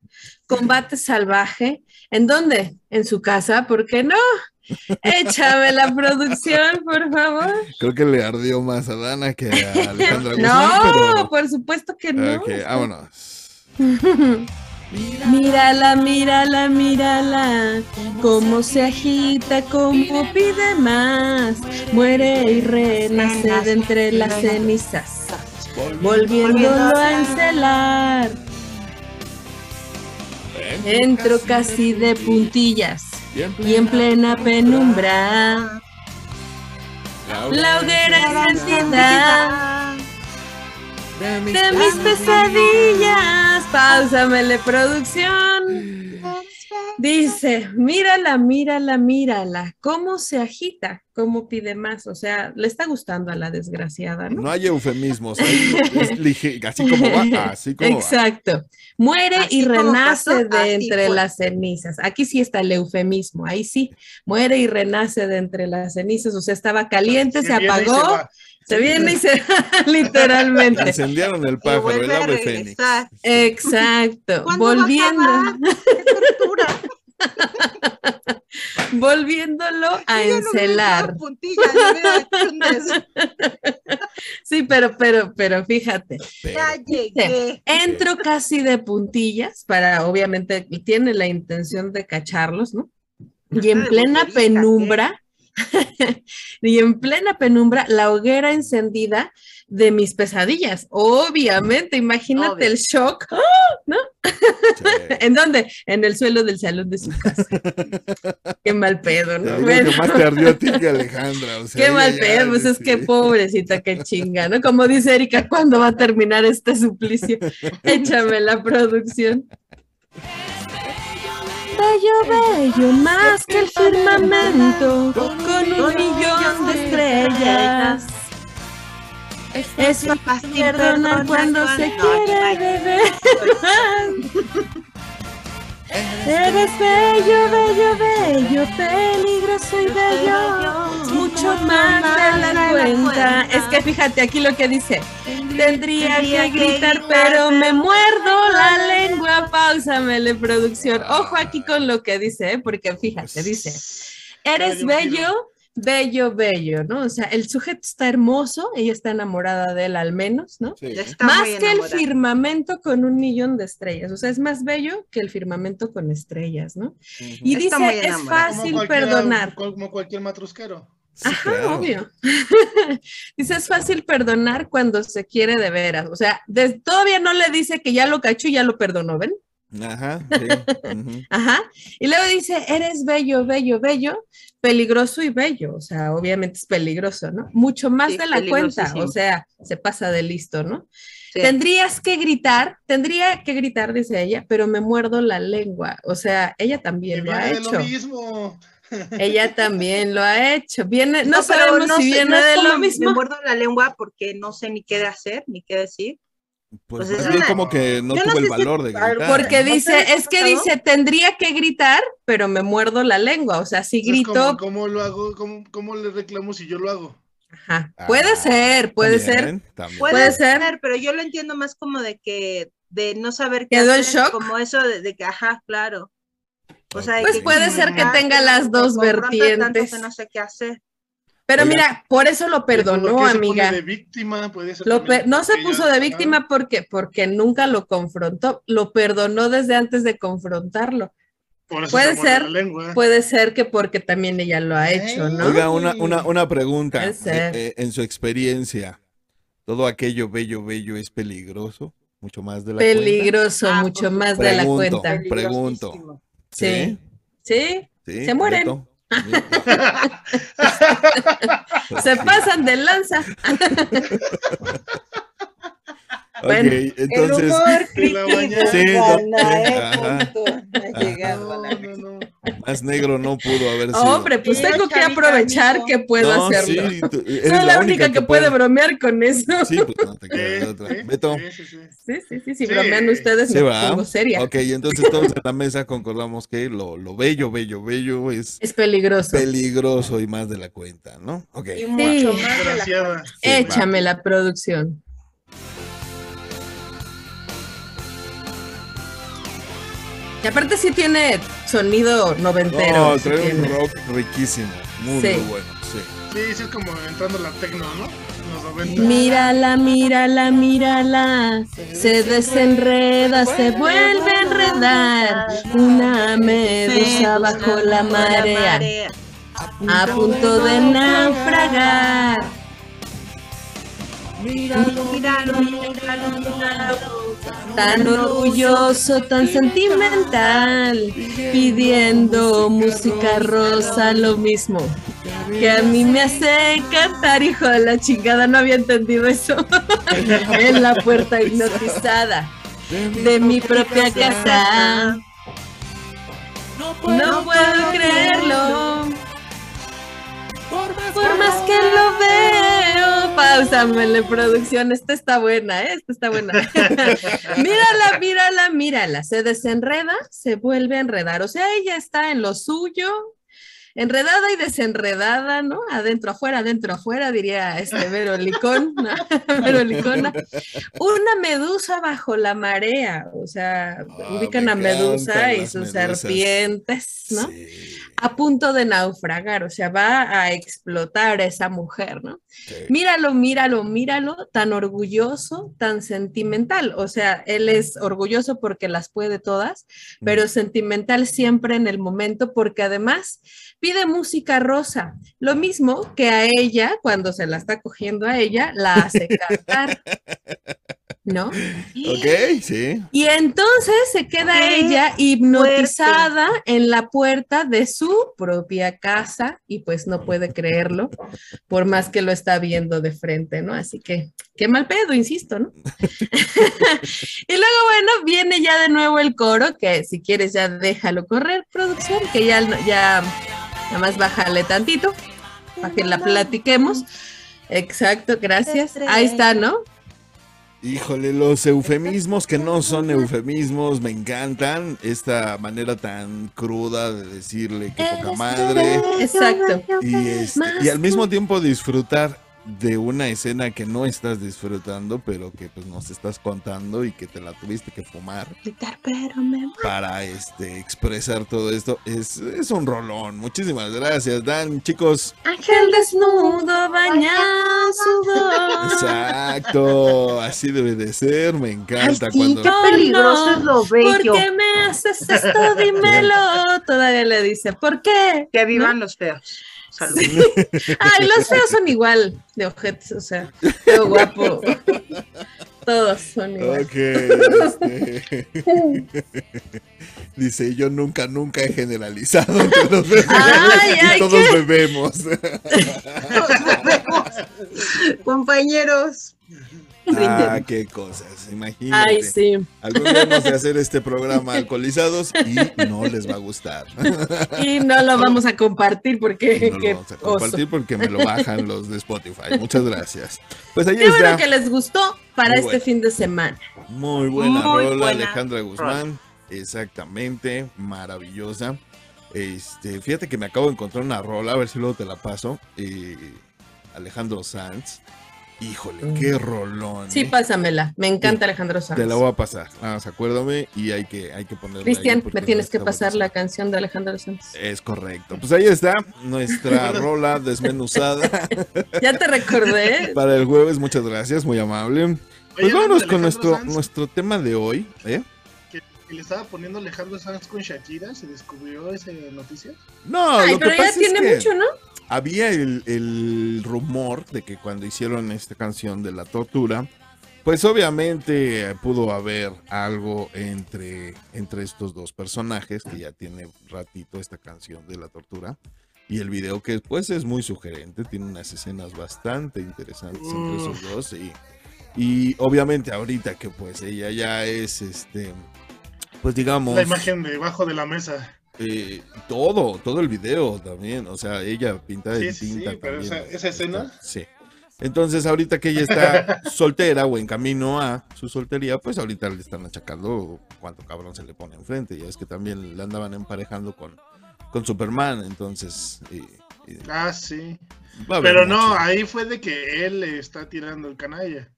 Combate salvaje. ¿En dónde? En su casa, ¿por qué no? Échame la producción, por favor. Creo que le ardió más a Dana que a Alejandra Guzmán, No, pero... por supuesto que no. Ok, vámonos. Mírala, mírala, mírala, cómo se agita, cómo pide más, muere y renace de entre las cenizas, volviéndolo a encelar. Entro casi de puntillas y en plena penumbra. La hoguera encendida de mis pesadillas. Pausamele producción. Dice, mírala, mírala, mírala, cómo se agita, cómo pide más, o sea, le está gustando a la desgraciada, ¿no? No hay eufemismos, es lige- así como va, así como va. Exacto. Muere Así y renace pasó, de entre fue. las cenizas. Aquí sí está el eufemismo, ahí sí. Muere y renace de entre las cenizas, o sea, estaba caliente, se, apagó, se, viene y se literalmente. Incendiaron el pájaro, el ave fénix. Exacto. ¿Cuándo va a Volviendo. Volviéndolo a Yo no encelar. Sí, pero, pero, pero fíjate. Ya llegué. Entro casi de puntillas para, obviamente, tiene la intención de cacharlos, ¿no? Y en plena penumbra, y en plena penumbra, la hoguera encendida de mis pesadillas. Obviamente, imagínate Obvio. el shock. Sí. ¿En dónde? En el suelo del salón de su casa. Qué mal pedo, ¿no? Bueno. que más te ardió a ti que Alejandra. o sea, Qué mal pedo, pues es que pobrecita, qué chinga, ¿no? Como dice Erika, ¿cuándo va a terminar este suplicio? Échame la producción. Bello, bello, más que el firmamento, con un millón de estrellas. Es fácil perdonar cuando se quiere beber. Eres bello, bello, bello, peligroso y bello, mucho más de la cuenta. Es que fíjate aquí lo que dice. Tendría que gritar, pero me muerdo la lengua. Pausamele, producción. Ojo aquí con lo que dice, ¿eh? porque fíjate, dice. Eres bello, bello, bello, ¿no? O sea, el sujeto está hermoso, ella está enamorada de él al menos, ¿no? Sí. Ya está más muy que el firmamento con un millón de estrellas, o sea, es más bello que el firmamento con estrellas, ¿no? Y Está dice, es. Como fácil perdonar. Como cualquier matrusquero. Sí, Ajá, claro. obvio. dice, es fácil perdonar cuando se quiere de veras, o sea, todavía no le dice que ya lo cachó y ya lo perdonó, ¿ven? Ajá, sí. Ajá. Y luego dice, eres bello, bello, bello, peligroso y bello. O sea, obviamente es peligroso, ¿no? Mucho más Sí, de la cuenta. O sea, se pasa de listo, ¿no? Sí. Tendrías que gritar, tendría que gritar, dice ella, pero me muerdo la lengua. O sea, ella también lo ha de lo hecho. mismo. Ella también lo ha hecho. Viene, no, pero sabemos no si sé, viene no de lo mismo. Me muerdo la lengua porque no sé ni qué hacer, ni qué decir. Pues, Pues es una- como que no Yo no tuvo el si- valor de gritar. Porque ¿No te dice, es que dice, tendría que gritar, pero me muerdo la lengua. O sea, si grito, ¿cómo, cómo lo hago? ¿Cómo, ¿Cómo le reclamo si yo lo hago? ajá. Ah, Puede ser, puede ser. También. Puede, Puede ser, ser. pero yo lo entiendo más como de que, de no saber qué ¿Quedó en hacer, shock? como eso de, de que, ajá, claro. O sea, de Pues que puede ser que tenga las dos vertientes. que no sé qué hacer. Pero mira, por eso lo perdonó, ¿Por qué se pone amiga. de víctima? Puede ser Lo también pe- no se puso ella- de víctima porque, porque nunca lo confrontó, lo perdonó desde antes de confrontarlo. Por eso puede ser, la lengua. Puede ser que porque también ella lo ha hecho, ¿no? Oiga, una, una, una pregunta. Eh, eh, en su experiencia, ¿todo aquello bello, bello es peligroso? Mucho más de la Peligroso, Ah, mucho más de la cuenta. Pregunto. Sí. Sí, ¿Sí? Se mueren. Beto. se pasan de lanza. Bueno, entonces, el humor de la mañana. Sí, no, más negro no pudo haber sido. Hombre, pues tengo que aprovechar amigo. que puedo no, hacerlo. sí, tú- eres Soy la única que puede bromear con eso. Sí, pues no te queda de Sí, otra. sí, Beto. sí, sí, sí. Si Sí. bromean ustedes Sí, me va. pongo seria. Ok, entonces todos en la mesa concordamos que lo, lo bello, bello, bello es Es peligroso. peligroso y más de la cuenta, ¿no? Ok. Y mucho Sí. más de la Desgraciada. Sí, Échame la producción. Y aparte sí tiene sonido noventero. No, sí trae un tiene. rock riquísimo. Muy, Sí. muy bueno, sí. Sí, sí, es como entrando la tecno, ¿no? En los 90. Mírala, mírala, mírala. Se desenreda, se vuelve a enredar. Una medusa bajo la marea. A punto de naufragar. Míralo, míralo, míralo, míralo. Tan orgulloso, tan sentimental, pidiendo música rosa, lo mismo que a mí me hace cantar, hijo de la chingada, no había entendido eso. en la puerta hipnotizada de mi propia casa. No puedo creerlo. Por más que lo veo. Pásamele, producción. Esta está buena, ¿eh? Esta está buena. mírala, mírala, mírala. Se desenreda, se vuelve a enredar. O sea, ella está en lo suyo, enredada y desenredada, ¿no? Adentro, afuera, adentro, afuera, diría este Verolicón, ¿no? Verolicona. Una medusa bajo la marea, o sea, Ah, ubican me a Medusa y sus medusas. serpientes, ¿no? Sí, A punto de naufragar, o sea, va a explotar esa mujer, ¿no? sí. Míralo, míralo, míralo, tan orgulloso, tan sentimental. O sea, él es orgulloso porque las puede todas, pero sentimental siempre en el momento porque además pide música rosa. Lo mismo que a ella, cuando se la está cogiendo a ella, la hace cantar. ¿No? Ok, sí. Y entonces se queda ¡Qué ella hipnotizada en la puerta de su propia casa y pues no puede creerlo, por más que lo está viendo de frente, ¿no? Así que qué mal pedo, insisto, ¿no? y luego, bueno, viene ya de nuevo el coro, que si quieres ya déjalo correr, producción, que ya, ya nada más bájale tantito para que la platiquemos. Exacto, gracias. Ahí está, ¿no? Híjole, los eufemismos que no son eufemismos me encantan. Esta manera tan cruda de decirle que poca madre. Exacto. Y, este, y al mismo tiempo disfrutar de una escena que no estás disfrutando, pero que pues nos estás contando y que te la tuviste que fumar Gritar, pero me para este expresar todo esto. Es, es un rolón. Muchísimas gracias, Dan. Chicos, Ángel desnudo, bañado sudor. exacto. Así debe de ser. Me encanta Ay, sí, cuando. qué peligroso es lo ¿Por bello. qué me haces esto? Dímelo. Todavía le dice, ¿por qué? Que vivan los feos. Salud. Ay, los feos son igual de ojetes, o sea, feo guapo. Todos son igual. Este. Dice, yo nunca, nunca he generalizado entre los bebés Ay, y ay, todos bebemos. Compañeros. ah, qué cosas, imagínate. Ay, sí. Algún día vamos a hacer este programa alcoholizados y no les va a gustar. Y no lo vamos a compartir porque No lo vamos a oso. compartir porque me lo bajan los de Spotify. Muchas gracias. Pues ahí Qué bueno que les gustó para Muy este bueno. fin de semana. Muy buena Muy rola, buena Alejandra Guzmán. Exactamente, maravillosa. Este, fíjate que me acabo de encontrar una rola, a ver si luego te la paso. eh, Alejandro Sanz. Híjole, qué rolón. Sí, eh. pásamela. Me encanta Sí. Alejandro Sanz. Te la voy a pasar. Más acuérdame y hay que, hay que ponerla. Cristian, me tienes que pasar la canción de Alejandro Sanz. Es correcto. Pues ahí está nuestra rola desmenuzada Ya te recordé. para el jueves. Muchas gracias, muy amable. Pues vámonos con nuestro, Sanz, nuestro tema de hoy. ¿eh? que, que le estaba poniendo Alejandro Sanz con Shakira, ¿se descubrió esa noticia? No, Ay, lo que pero ya pasa tiene es que mucho, ¿no? Había el, el rumor de que cuando hicieron esta canción de la tortura, pues obviamente pudo haber algo entre, entre estos dos personajes, que ya tiene ratito esta canción de la tortura. Y el video que pues es muy sugerente, tiene unas escenas bastante interesantes entre esos dos. Y, y obviamente ahorita que pues ella ya es este, pues digamos... La imagen debajo de la mesa. Eh, todo, todo el video también, o sea, ella pinta Sí, de sí, sí, tinta pero también. esa- esa escena. Sí. Entonces, ahorita que ella está soltera o en camino a su soltería, pues ahorita le están achacando cuánto cabrón se le pone enfrente. Ya es que también la andaban emparejando con, con Superman, entonces. eh, Ah, sí. Pero no, mucho. ahí fue de que él le está tirando el canalla.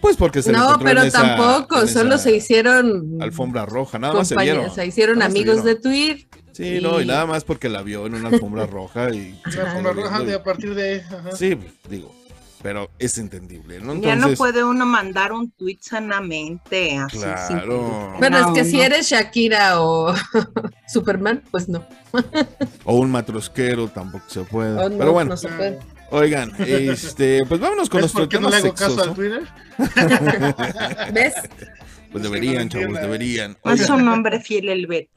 Pues porque se le No, en pero esa- tampoco, en solo se hicieron Alfombra roja, nada más se vieron. se hicieron nada más se amigos de. Twitter. Sí, no, y y- nada más porque la vio en una alfombra roja y. alfombra roja viendo de y- a partir de. ajá. Sí, digo, pero es entendible, ¿no? ya no puede uno mandar un tweet sanamente así. sin Claro. Bueno, es No, que si eres Shakira o Superman, pues no. o un matrosquero tampoco se puede. Oh, no, pero bueno, no se puede. Oigan, este, pues vámonos con ¿Ves nuestro por qué no tema le hago caso sexoso. al Twitter? ¿Ves? Pues deberían, chavos, deberían. No es Oigan, un hombre fiel el Beto.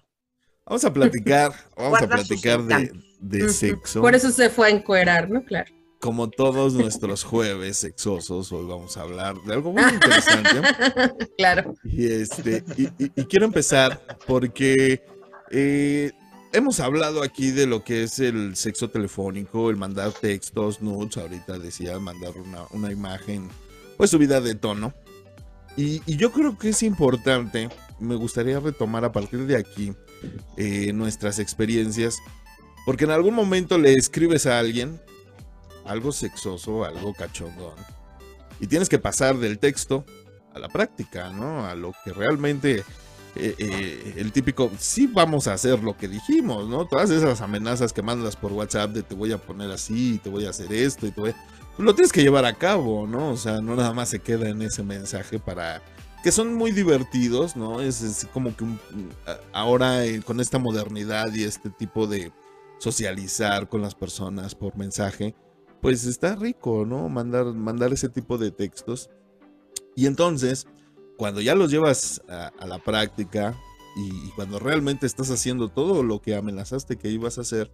vamos a platicar, vamos a Guarda sus platicar de, encantos. de sexo. Por eso se fue a encuerar, ¿no? Claro. Como todos nuestros jueves sexosos, hoy vamos a hablar de algo muy interesante. Claro. Y, este, y, y- y quiero empezar porque eh, hemos hablado aquí de lo que es el sexo telefónico, el mandar textos, nudes, ahorita decía mandar una, imagen, pues subida de tono. Y, y yo creo que es importante, me gustaría retomar a partir de aquí eh, nuestras experiencias, porque en algún momento le escribes a alguien algo sexoso, algo cachondón, y tienes que pasar del texto a la práctica, ¿no? A lo que realmente eh, eh, el típico, sí vamos a hacer lo que dijimos, ¿no? Todas esas amenazas que mandas por WhatsApp de te voy a poner así, te voy a hacer esto y te voy a... Pues lo tienes que llevar a cabo, ¿no? O sea, no nada más se queda en ese mensaje para... que son muy divertidos, ¿no? Es, como que ahora eh, con esta modernidad y este tipo de socializar con las personas por mensaje, pues está rico, ¿no? Mandar, mandar ese tipo de textos. Y entonces, cuando ya los llevas a, la práctica y, y cuando realmente estás haciendo todo lo que amenazaste que ibas a hacer,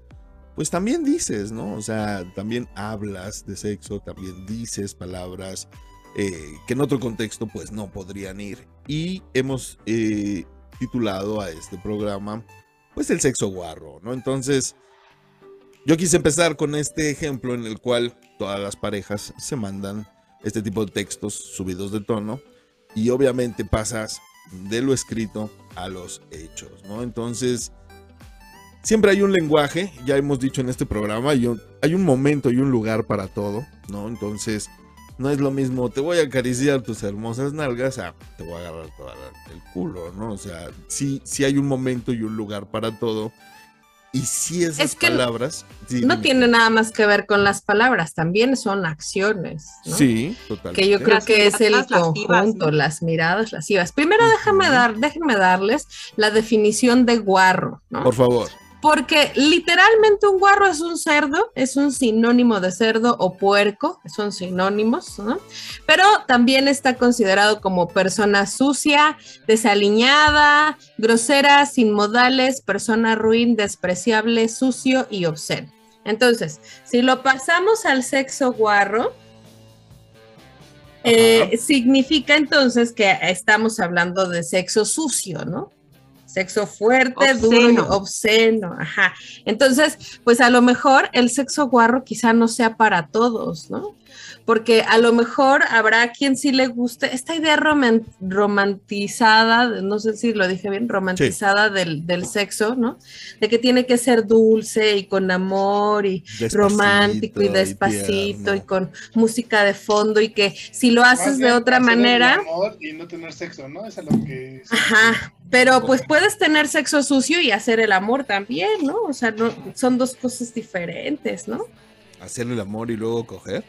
pues también dices, ¿no? O sea, también hablas de sexo, también dices palabras eh, que en otro contexto pues no podrían ir. Y hemos eh, titulado a este programa pues el sexo guarro, ¿no? Entonces, yo quise empezar con este ejemplo en el cual todas las parejas se mandan este tipo de textos subidos de tono y obviamente pasas de lo escrito a los hechos, ¿no? Entonces, siempre hay un lenguaje, ya hemos dicho en este programa, hay un, momento y un lugar para todo, ¿no? Entonces, no es lo mismo, te voy a acariciar tus hermosas nalgas, a te voy a agarrar el culo, ¿no? O sea, sí, sí hay un momento y un lugar para todo. Y si esas Es que palabras... sí, No dime. tiene nada más que ver con las palabras, también son acciones. ¿no? Sí, total. que yo creo Las que es el miradas lascivas, conjunto, ¿no? las miradas lascivas. Primero déjame Ujú. dar, déjenme darles la definición de guarro, ¿no? Por favor. Porque literalmente un guarro es un cerdo, es un sinónimo de cerdo o puerco, son sinónimos, ¿no? Pero también está considerado como persona sucia, desaliñada, grosera, sin modales, persona ruin, despreciable, sucio y obsceno. Entonces, si lo pasamos al sexo guarro, eh, significa entonces que estamos hablando de sexo sucio, ¿no? Sexo fuerte, duro, obsceno, ajá. Entonces, pues a lo mejor el sexo guarro quizá no sea para todos, ¿no? Porque a lo mejor habrá quien sí le guste esta idea roman- romantizada, no sé si lo dije bien, romantizada del, del sexo, ¿no? De que tiene que ser dulce y con amor y Despacito romántico y despacito y, con música de fondo y que si lo haces de otra manera, amor Y no tener sexo, ¿no? Es a lo que. Ajá, pero pues puedes tener sexo sucio y hacer el amor también, ¿no? O sea, no, son dos cosas diferentes, ¿no? Hacer el amor y luego coger.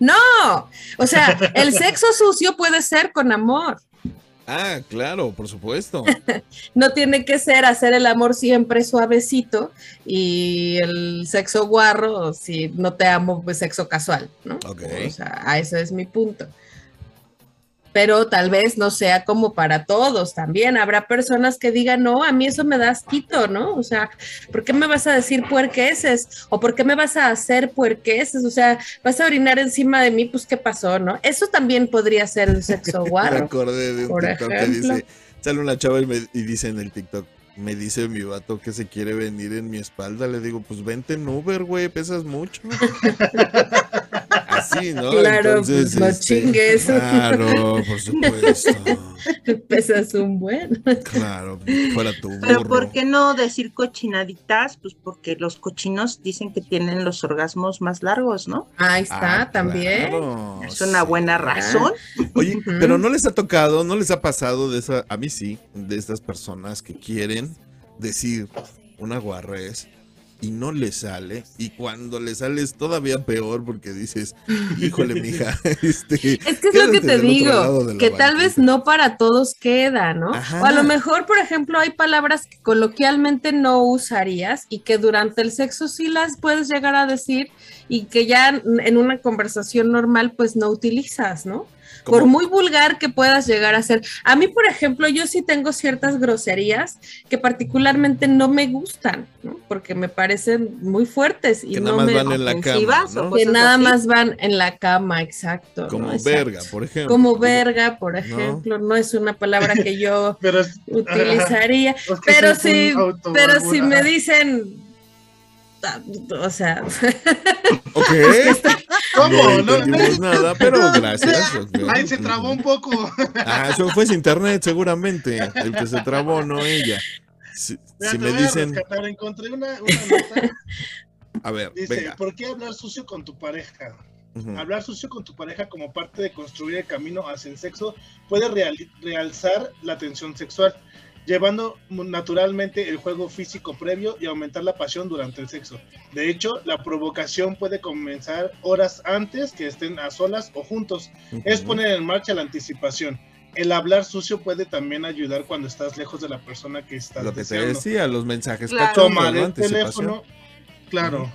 No, o sea, el sexo sucio puede ser con amor. Ah, claro, por supuesto. No tiene que ser hacer el amor siempre suavecito y el sexo guarro, si no te amo, pues sexo casual, ¿no? Ok. O sea, a ese es mi punto. Pero tal vez no sea como para todos también. Habrá personas que digan, no, a mí eso me da asquito, ¿no? O sea, ¿por qué me vas a decir puerqueses? ¿O por qué me vas a hacer puerqueses? O sea, vas a orinar encima de mí, pues ¿qué pasó, no? Eso también podría ser el sexo Me guarro. acordé de un por TikTok que ejemplo. dice, sale una chava y, me- y dice en el TikTok, me dice mi vato que se quiere venir en mi espalda. Le digo, pues vente en Uber, güey, pesas mucho. Así, ¿no? Claro, pues, no chingues. Claro, por supuesto. Pesas un buen. Claro, fuera tu Pero burro. ¿por qué no decir cochinaditas? Pues porque los cochinos dicen que tienen los orgasmos más largos, ¿no? Ahí está, Ah, también. claro, Es una sí. buena razón. Oye, pero no les ha tocado, no les ha pasado de esa, a mí sí, de estas personas que quieren decir una guarrez y no le sale. Y cuando le sale es todavía peor porque dices, híjole, mija. Este, Es que es lo que te digo, que tal vez banqueta". no para todos queda, ¿no? Ajá. O a lo mejor, por ejemplo, hay palabras que coloquialmente no usarías y que durante el sexo sí las puedes llegar a decir y que ya en una conversación normal pues no utilizas, ¿no? Por muy vulgar que puedas llegar a ser. A mí, por ejemplo, yo sí tengo ciertas groserías que particularmente no me gustan, ¿no? Porque me parecen muy fuertes y que no nada más me... van en la cama. que nada así. más van en la cama, exacto. Como ¿no? Exacto. verga, por ejemplo. Como verga, por ejemplo, no, es una palabra que yo Pero utilizaría, pero si, pero si me dicen, o sea, Ok. ¿Cómo? No No, entendimos nada, pero gracias. Ay, se trabó un poco. Ah, eso fue ese internet, seguramente. El que se trabó, no ella. Si, Mira, si te me a dicen, rescatar. Encontré una, una nota. a ver, Dice, venga. ¿por qué hablar sucio con tu pareja? Hablar sucio con tu pareja como parte de construir el camino hacia el sexo puede real- realzar la tensión sexual, llevando naturalmente el juego físico previo y aumentar la pasión durante el sexo. De hecho, la provocación puede comenzar horas antes que estén a solas o juntos. Es poner en marcha la anticipación. El hablar sucio puede también ayudar cuando estás lejos de la persona que estás Lo que te decía, los mensajes Claro. cachondos, tomar el Anticipación. teléfono, claro,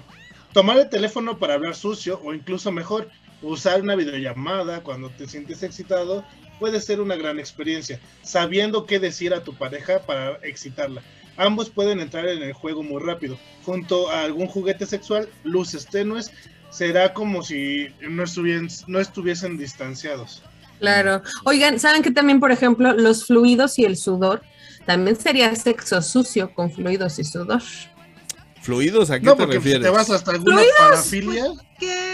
tomar el teléfono para hablar sucio o incluso mejor, usar una videollamada cuando te sientes excitado puede ser una gran experiencia, sabiendo qué decir a tu pareja para excitarla. Ambos pueden entrar en el juego muy rápido. Junto a algún juguete sexual, luces tenues, será como si no estuviesen, no estuviesen distanciados. claro. Oigan, ¿saben que también, por ejemplo, los fluidos y el sudor? También sería sexo sucio con fluidos y sudor. ¿Fluidos? ¿A qué No, te refieres? te vas hasta alguna Fluidos, parafilia. que,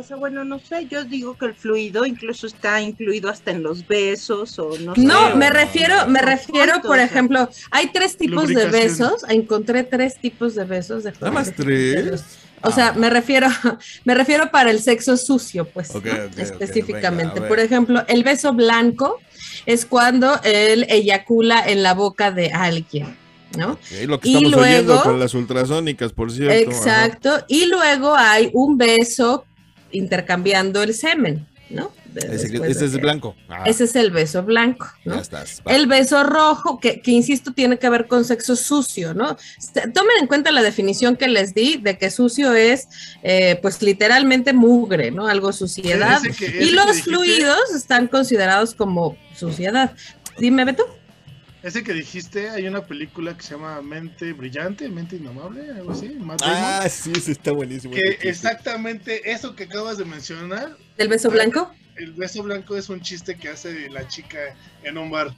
o sea, bueno, no sé, yo digo que el fluido incluso está incluido hasta en los besos o no sé. No, me refiero, me refiero, por ejemplo, hay tres tipos de besos. Encontré tres tipos de besos. de Nada más tres. O sea, me refiero, me refiero para el sexo sucio, pues, específicamente. venga, Por ejemplo, el beso blanco es cuando él eyacula en la boca de alguien, ¿no? Ok, lo que Y estamos oyendo luego- con las ultrasónicas, por cierto. ajá. Exacto. Y luego hay un beso intercambiando el semen, ¿no? De- Ese, ese de es blanco. Ah, Ese es el beso blanco, ¿no? Ya estás. va. El beso rojo, que, que insisto, tiene que ver con sexo sucio, ¿no? Tomen en cuenta la definición que les di de que sucio es, eh, pues literalmente mugre, ¿no? Algo suciedad. Ese que- ese Y los dijiste- fluidos están considerados como suciedad. Dime, Beto. Ese que dijiste, hay una película que se llama Mente Brillante, Mente Indomable, algo así. Matt Damon, Ah, sí, está buenísimo. que exactamente eso que acabas de mencionar, ¿El beso blanco? el beso blanco es un chiste que hace la chica en un bar,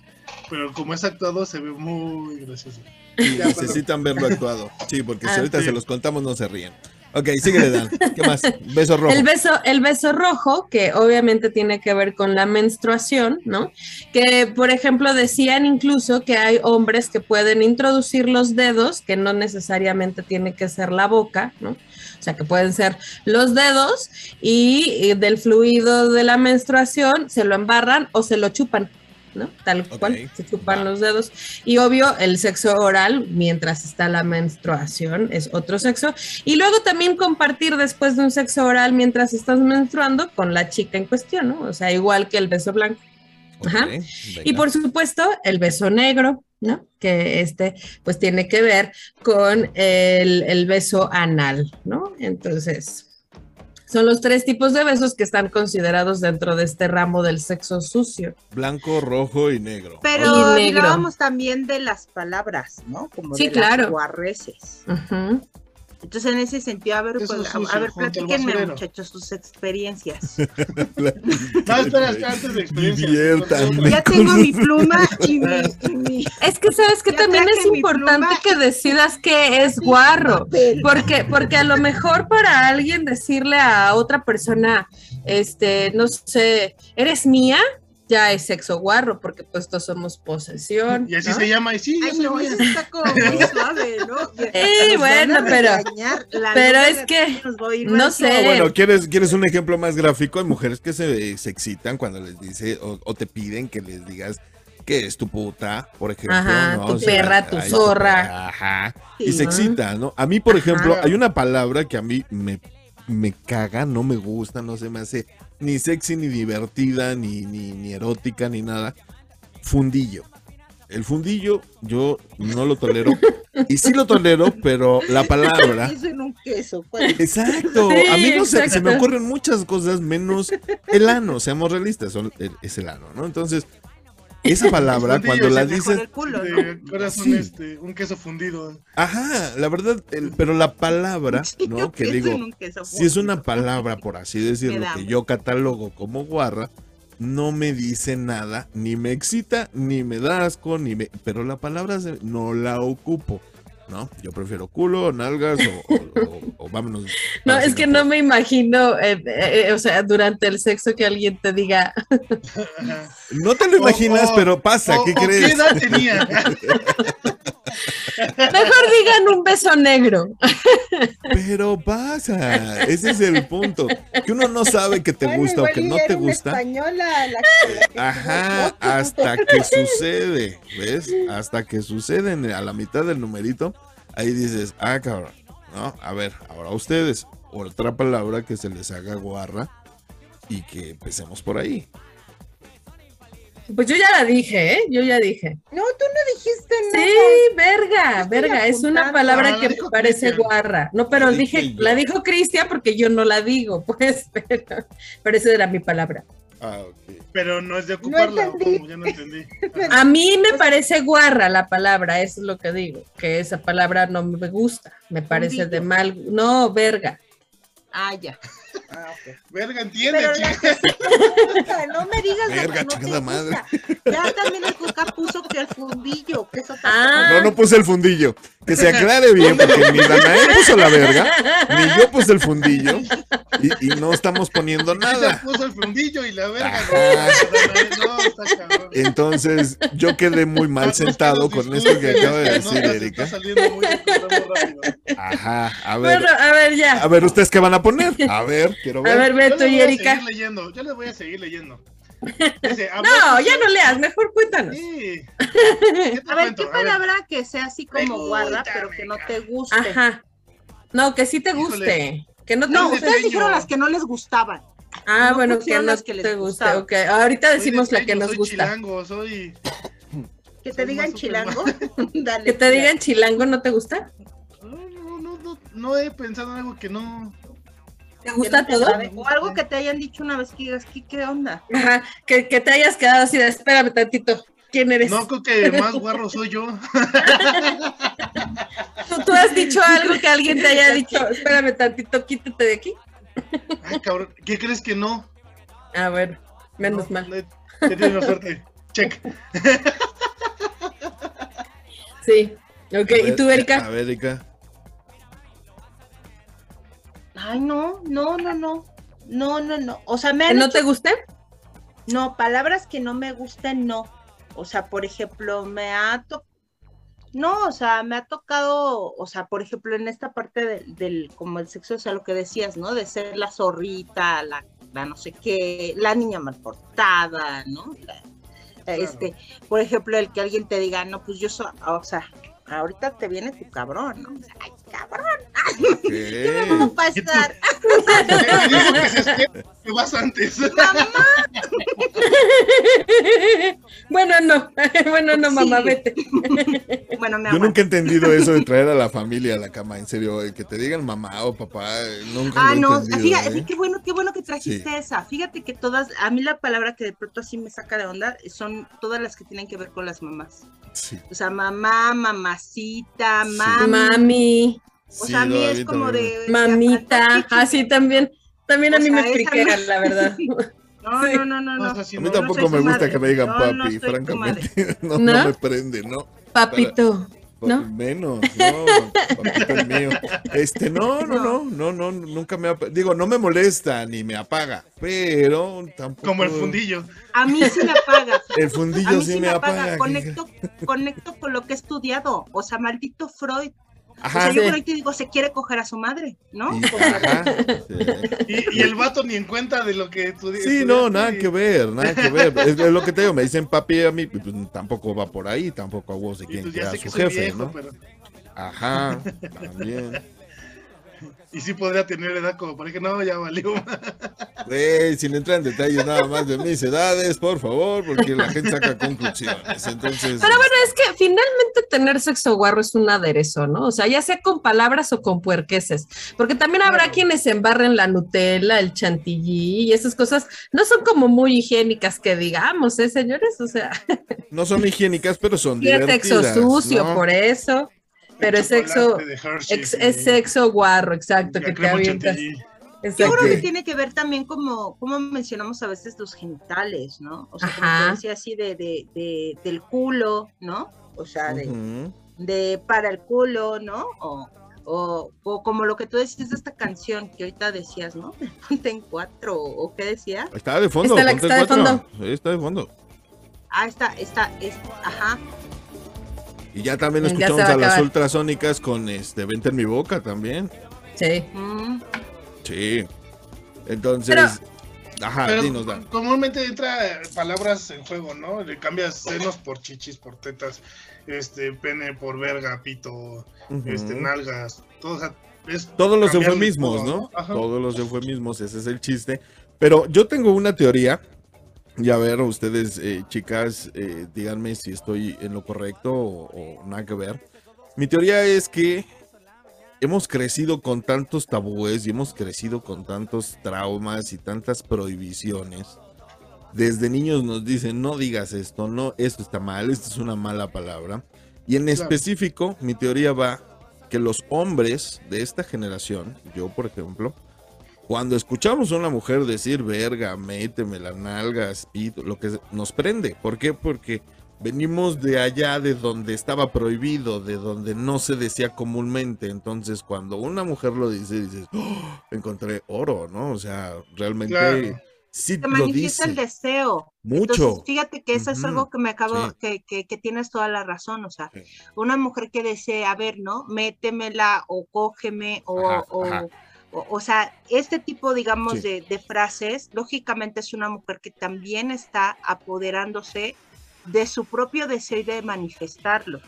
pero como es actuado se ve muy gracioso. Sí, Ya, necesitan verlo actuado. Sí, porque si Ah, ahorita sí. se los contamos no se ríen. Ok, síguele, Dan. ¿Qué más? Beso rojo. El beso, el beso rojo, que obviamente tiene que ver con la menstruación, ¿no? Que, por ejemplo, decían incluso que hay hombres que pueden introducir los dedos, que no necesariamente tiene que ser la boca, ¿no? O sea, que pueden ser los dedos y del fluido de la menstruación se lo embarran o se lo chupan, ¿no? Tal cual, se chupan va. los dedos. Y obvio, el sexo oral, mientras está la menstruación, es otro sexo. Y luego también compartir después de un sexo oral mientras estás menstruando con la chica en cuestión, ¿no? O sea, igual que el beso blanco. Ajá. Y por supuesto, el beso negro, ¿no? Que este, pues tiene que ver con el, el beso anal, ¿no? Entonces, son los tres tipos de besos que están considerados dentro de este ramo del sexo sucio. Blanco, rojo y negro. Pero Y negro. hablábamos también de las palabras, ¿no? Como Sí, de claro. las guarreces. Ujú. Entonces, en ese sentido, a ver, pues, es a, ver, platíquenme, muchachos, sus experiencias. No, espera, espera, antes de experiencia. Diviértanme. ya tengo mi pluma y mi, y mi Es que sabes que Ya también es importante pluma. que decidas qué es guarro. Porque, porque a lo mejor para alguien decirle a otra persona, este, no sé, ¿eres mía? Ya es sexo guarro, porque pues todos somos posesión. Y así ¿no? se llama, y sí, Ay, soy no, mía. eso está como muy suave, ¿no? Sí, bueno, a pero- pero es que a no sé. Ah, bueno, ¿quieres, ¿quieres un ejemplo más gráfico? Hay mujeres que se, se excitan cuando les dice o, o te piden que les digas que es tu puta, por ejemplo. Ajá, ¿no? tu O sea, perra, tu zorra. perra, Ajá. Sí. Y se excita, ¿no? A mí, por ejemplo, Ajá. hay una palabra que a mí me, me caga, no me gusta, no se me hace ni sexy, ni divertida, ni, ni, ni erótica, ni nada. Fundillo. El fundillo yo no lo tolero. Y sí lo tolero, pero la palabra... Eso en un queso. pues. Exacto. Sí, a mí no se, se me ocurren muchas cosas menos el ano, seamos realistas, son- es el ano, ¿no? Entonces, esa palabra, cuando la dices, el culo, ¿no? De corazón, Sí. este, un queso fundido. ajá, la verdad, el- pero la palabra, ¿no? Que digo, si es una palabra, por así decirlo, que yo catalogo como guarra, no me dice nada, ni me excita, ni me da asco, ni me... Pero la palabra se- no la ocupo, ¿no? Yo prefiero culo, nalgas o, o- o- o vámonos. No, es que no me imagino, eh, eh, eh, o sea, durante el sexo que alguien te diga. No te lo imaginas, o- pero pasa, o- ¿qué o ¿Qué crees? edad tenía? mejor digan un beso negro. Pero pasa, ese es el punto. Que uno no sabe que te Bueno, gusta o que no te gusta. española la que- la que Ajá, hasta que sucede, ¿ves? Hasta que sucede en- a la mitad del numerito, ahí dices, ah, cabrón, ¿no? A ver, ahora ustedes, otra palabra que se les haga guarra y que empecemos por ahí. Pues yo ya la dije, ¿eh? Yo ya dije. No, tú no dijiste nada. Sí, verga, verga, es una palabra la que me parece guarra. No, pero La dije dije, yo. la dijo Cristian porque yo no la digo, pues, pero, pero esa era mi palabra. Ah, ok. Pero no es de ocuparla, o entendí. como ya no entendí. A mí me parece guarra la palabra, eso es lo que digo, que esa palabra no me gusta, me parece de mal, no, verga. Ah, ya. Ah, ok. Verga, entiende, no me digas lo Verga, que no te chingada madre. gusta. Ya también el Cuca puso que el fundillo, que eso Ah. No, no puse el fundillo. Que se aclare bien, porque ni Danae puso la verga, ni yo puse el fundillo, y, y no estamos poniendo Se nada. puso el fundillo y la verga. Ajá. No, no, está cabrón. Entonces, yo quedé muy mal sentado con esto que acaba de decir Erika. Está saliendo muy, muy rápido. Ajá, a ver. Bueno, a ver, ya. A ver, ¿ustedes qué van a poner? A ver, quiero A ver. ver, Yo Beto le y a Erika. yo les voy a seguir leyendo. Dice, No, ya no leas, mejor cuéntanos. Sí. ¿Qué te A ver? ¿qué A ver, palabra que sea así como guarra, pero que no te guste? Ajá. No, que sí te Híjole. guste. Que no te No, Dale, guste. ustedes dijeron las que no les gustaban. Ah, no bueno, que no las que les te guste. gustaba. Ok, ahorita decimos la que nos soy gusta. chilango, soy... Que te Soy digan chilango. Dale. Que te digan chilango, ¿no te gusta? No, no, no, no, no he pensado en algo que no... ¿Te gusta no te todo? sabe. O algo que te hayan dicho una vez que digas, ¿qué, qué onda? Ajá, que, que te hayas quedado así de, espérame tantito, ¿quién eres? No, creo que más guarro soy yo. ¿Tú, tú has dicho algo que alguien te haya dicho, espérame tantito, quítate de aquí. Ay, cabrón, ¿qué crees que no? Ah, bueno, menos No, mal. he- He tenido suerte. Check. Sí. Ok, A ¿y tú, A Erika? ver, Erika. Ay, no, no, no, no. No, no, no. O sea, me ¿Que han no hecho- te guste? No, palabras que no me gusten, no. O sea, por ejemplo, me ha tocado. No, o sea, me ha tocado, o sea, por ejemplo, en esta parte del, del- como el sexo, o sea, lo que decías, ¿no? De ser la zorrita, la, la no sé qué, la niña mal portada, ¿no? La- este, por ejemplo, el que alguien te diga, no, pues yo soy, o sea, ahorita te viene tu cabrón, ¿no? Ay, cabrón, ¿qué me va a pasar? Me dijo que se espera que vas antes. Mamá, bueno, no, bueno, no, mamá, Sí. vete. bueno, me Yo nunca he entendido eso de traer a la familia a la cama, en serio, el que te digan mamá o papá, nunca Ah, lo he no, entendido. fíjate, ¿eh? qué bueno, qué bueno que trajiste Sí. esa. Fíjate que todas, a mí la palabra que de pronto así me saca de onda son todas las que tienen que ver con las mamás. Sí, O sea, mamá, mamacita, mami. Mami, O sí, sea, a mí no, es como de. mamita, así también. También a mí me sea, esa friquea, no- la verdad. No, Sí. no, no, no, no. O sea, si A mí no, no tampoco me gusta madre. que me digan No, papi, francamente. No, ¿No? no me prende, no. Papito, ¿no? Menos, no, mío. Este, no, no, no, no, no, nunca me digo, no me molesta ni me apaga, pero tampoco. Como el fundillo. A mí sí me apaga. El A fundillo mí sí, sí me apaga. apaga. Conecto, conecto con lo que he estudiado. O sea, maldito Freud. O sea, yo sí. digo, se quiere coger a su madre, ¿no? Y, el vato ni en cuenta de lo que tú dices. Sí, no, nada que ver, nada que ver. Es, lo que te digo, me dicen papi a mí, pues, tampoco va por ahí, tampoco a vos de quien pues su jefe, ¿no? Ajá, también. Y sí podría tener edad como para que no, ya valió. Güey, sin entrar en detalles nada más de mis edades, por favor, porque la gente saca conclusiones. Entonces. Pero bueno, es que finalmente tener sexo guarro es un aderezo, ¿no? O sea, ya sea con palabras o con puerqueses. Porque también habrá quienes embarren la Nutella, el chantilly y esas cosas. No son como muy higiénicas que digamos, ¿eh, señores? O sea. No son higiénicas, pero son divertidas. Sexo sucio, por eso. Pero es sexo, es sexo guarro, exacto, que te avientas. Yo creo que tiene que ver también como, como mencionamos a veces los genitales, ¿no? O sea, como decía así de, de, del culo, ¿no? O sea, de, de para el culo, ¿no? O, o, o, como lo que tú decías de esta canción que ahorita decías, ¿no? Ponte en cuatro, ¿o qué decía? Está de fondo. Está, la que está de fondo. Sí, está de fondo. Ah, está, está, es, ajá. Y ya también escuchamos a, las ultrasónicas con este Vente en mi boca también. Sí. Sí. Entonces. ajá, dinos. Comúnmente entra palabras en juego, ¿no? Le cambias senos por chichis, por tetas, este, pene por verga, pito, este, nalgas, todo, Todos los eufemismos, ¿no? Todos los eufemismos, ese es el chiste. Pero yo tengo una teoría y a ver, ustedes, eh, chicas, eh, díganme si estoy en lo correcto o, nada que ver. Mi teoría es que hemos crecido con tantos tabúes y hemos crecido con tantos traumas y tantas prohibiciones. Desde niños nos dicen, no digas esto, no, esto está mal, esto es una mala palabra. Y en específico, mi teoría va que los hombres de esta generación, yo por ejemplo, cuando escuchamos a una mujer decir verga, méteme la nalga, espíritu, lo que nos prende. ¿Por qué? Porque venimos de allá de donde estaba prohibido, de donde no se decía comúnmente. Entonces, cuando una mujer lo dice, dices, oh, encontré oro, ¿no? O sea, realmente sí te manifiesta el deseo. Mucho. fíjate que eso es algo que me acabo, que, que, tienes toda la razón. O sea, una mujer que desea, a ver, ¿no? Métemela o cógeme o, o o, sea, este tipo, digamos, de, frases, lógicamente es una mujer que también está apoderándose de su propio deseo de manifestarlo.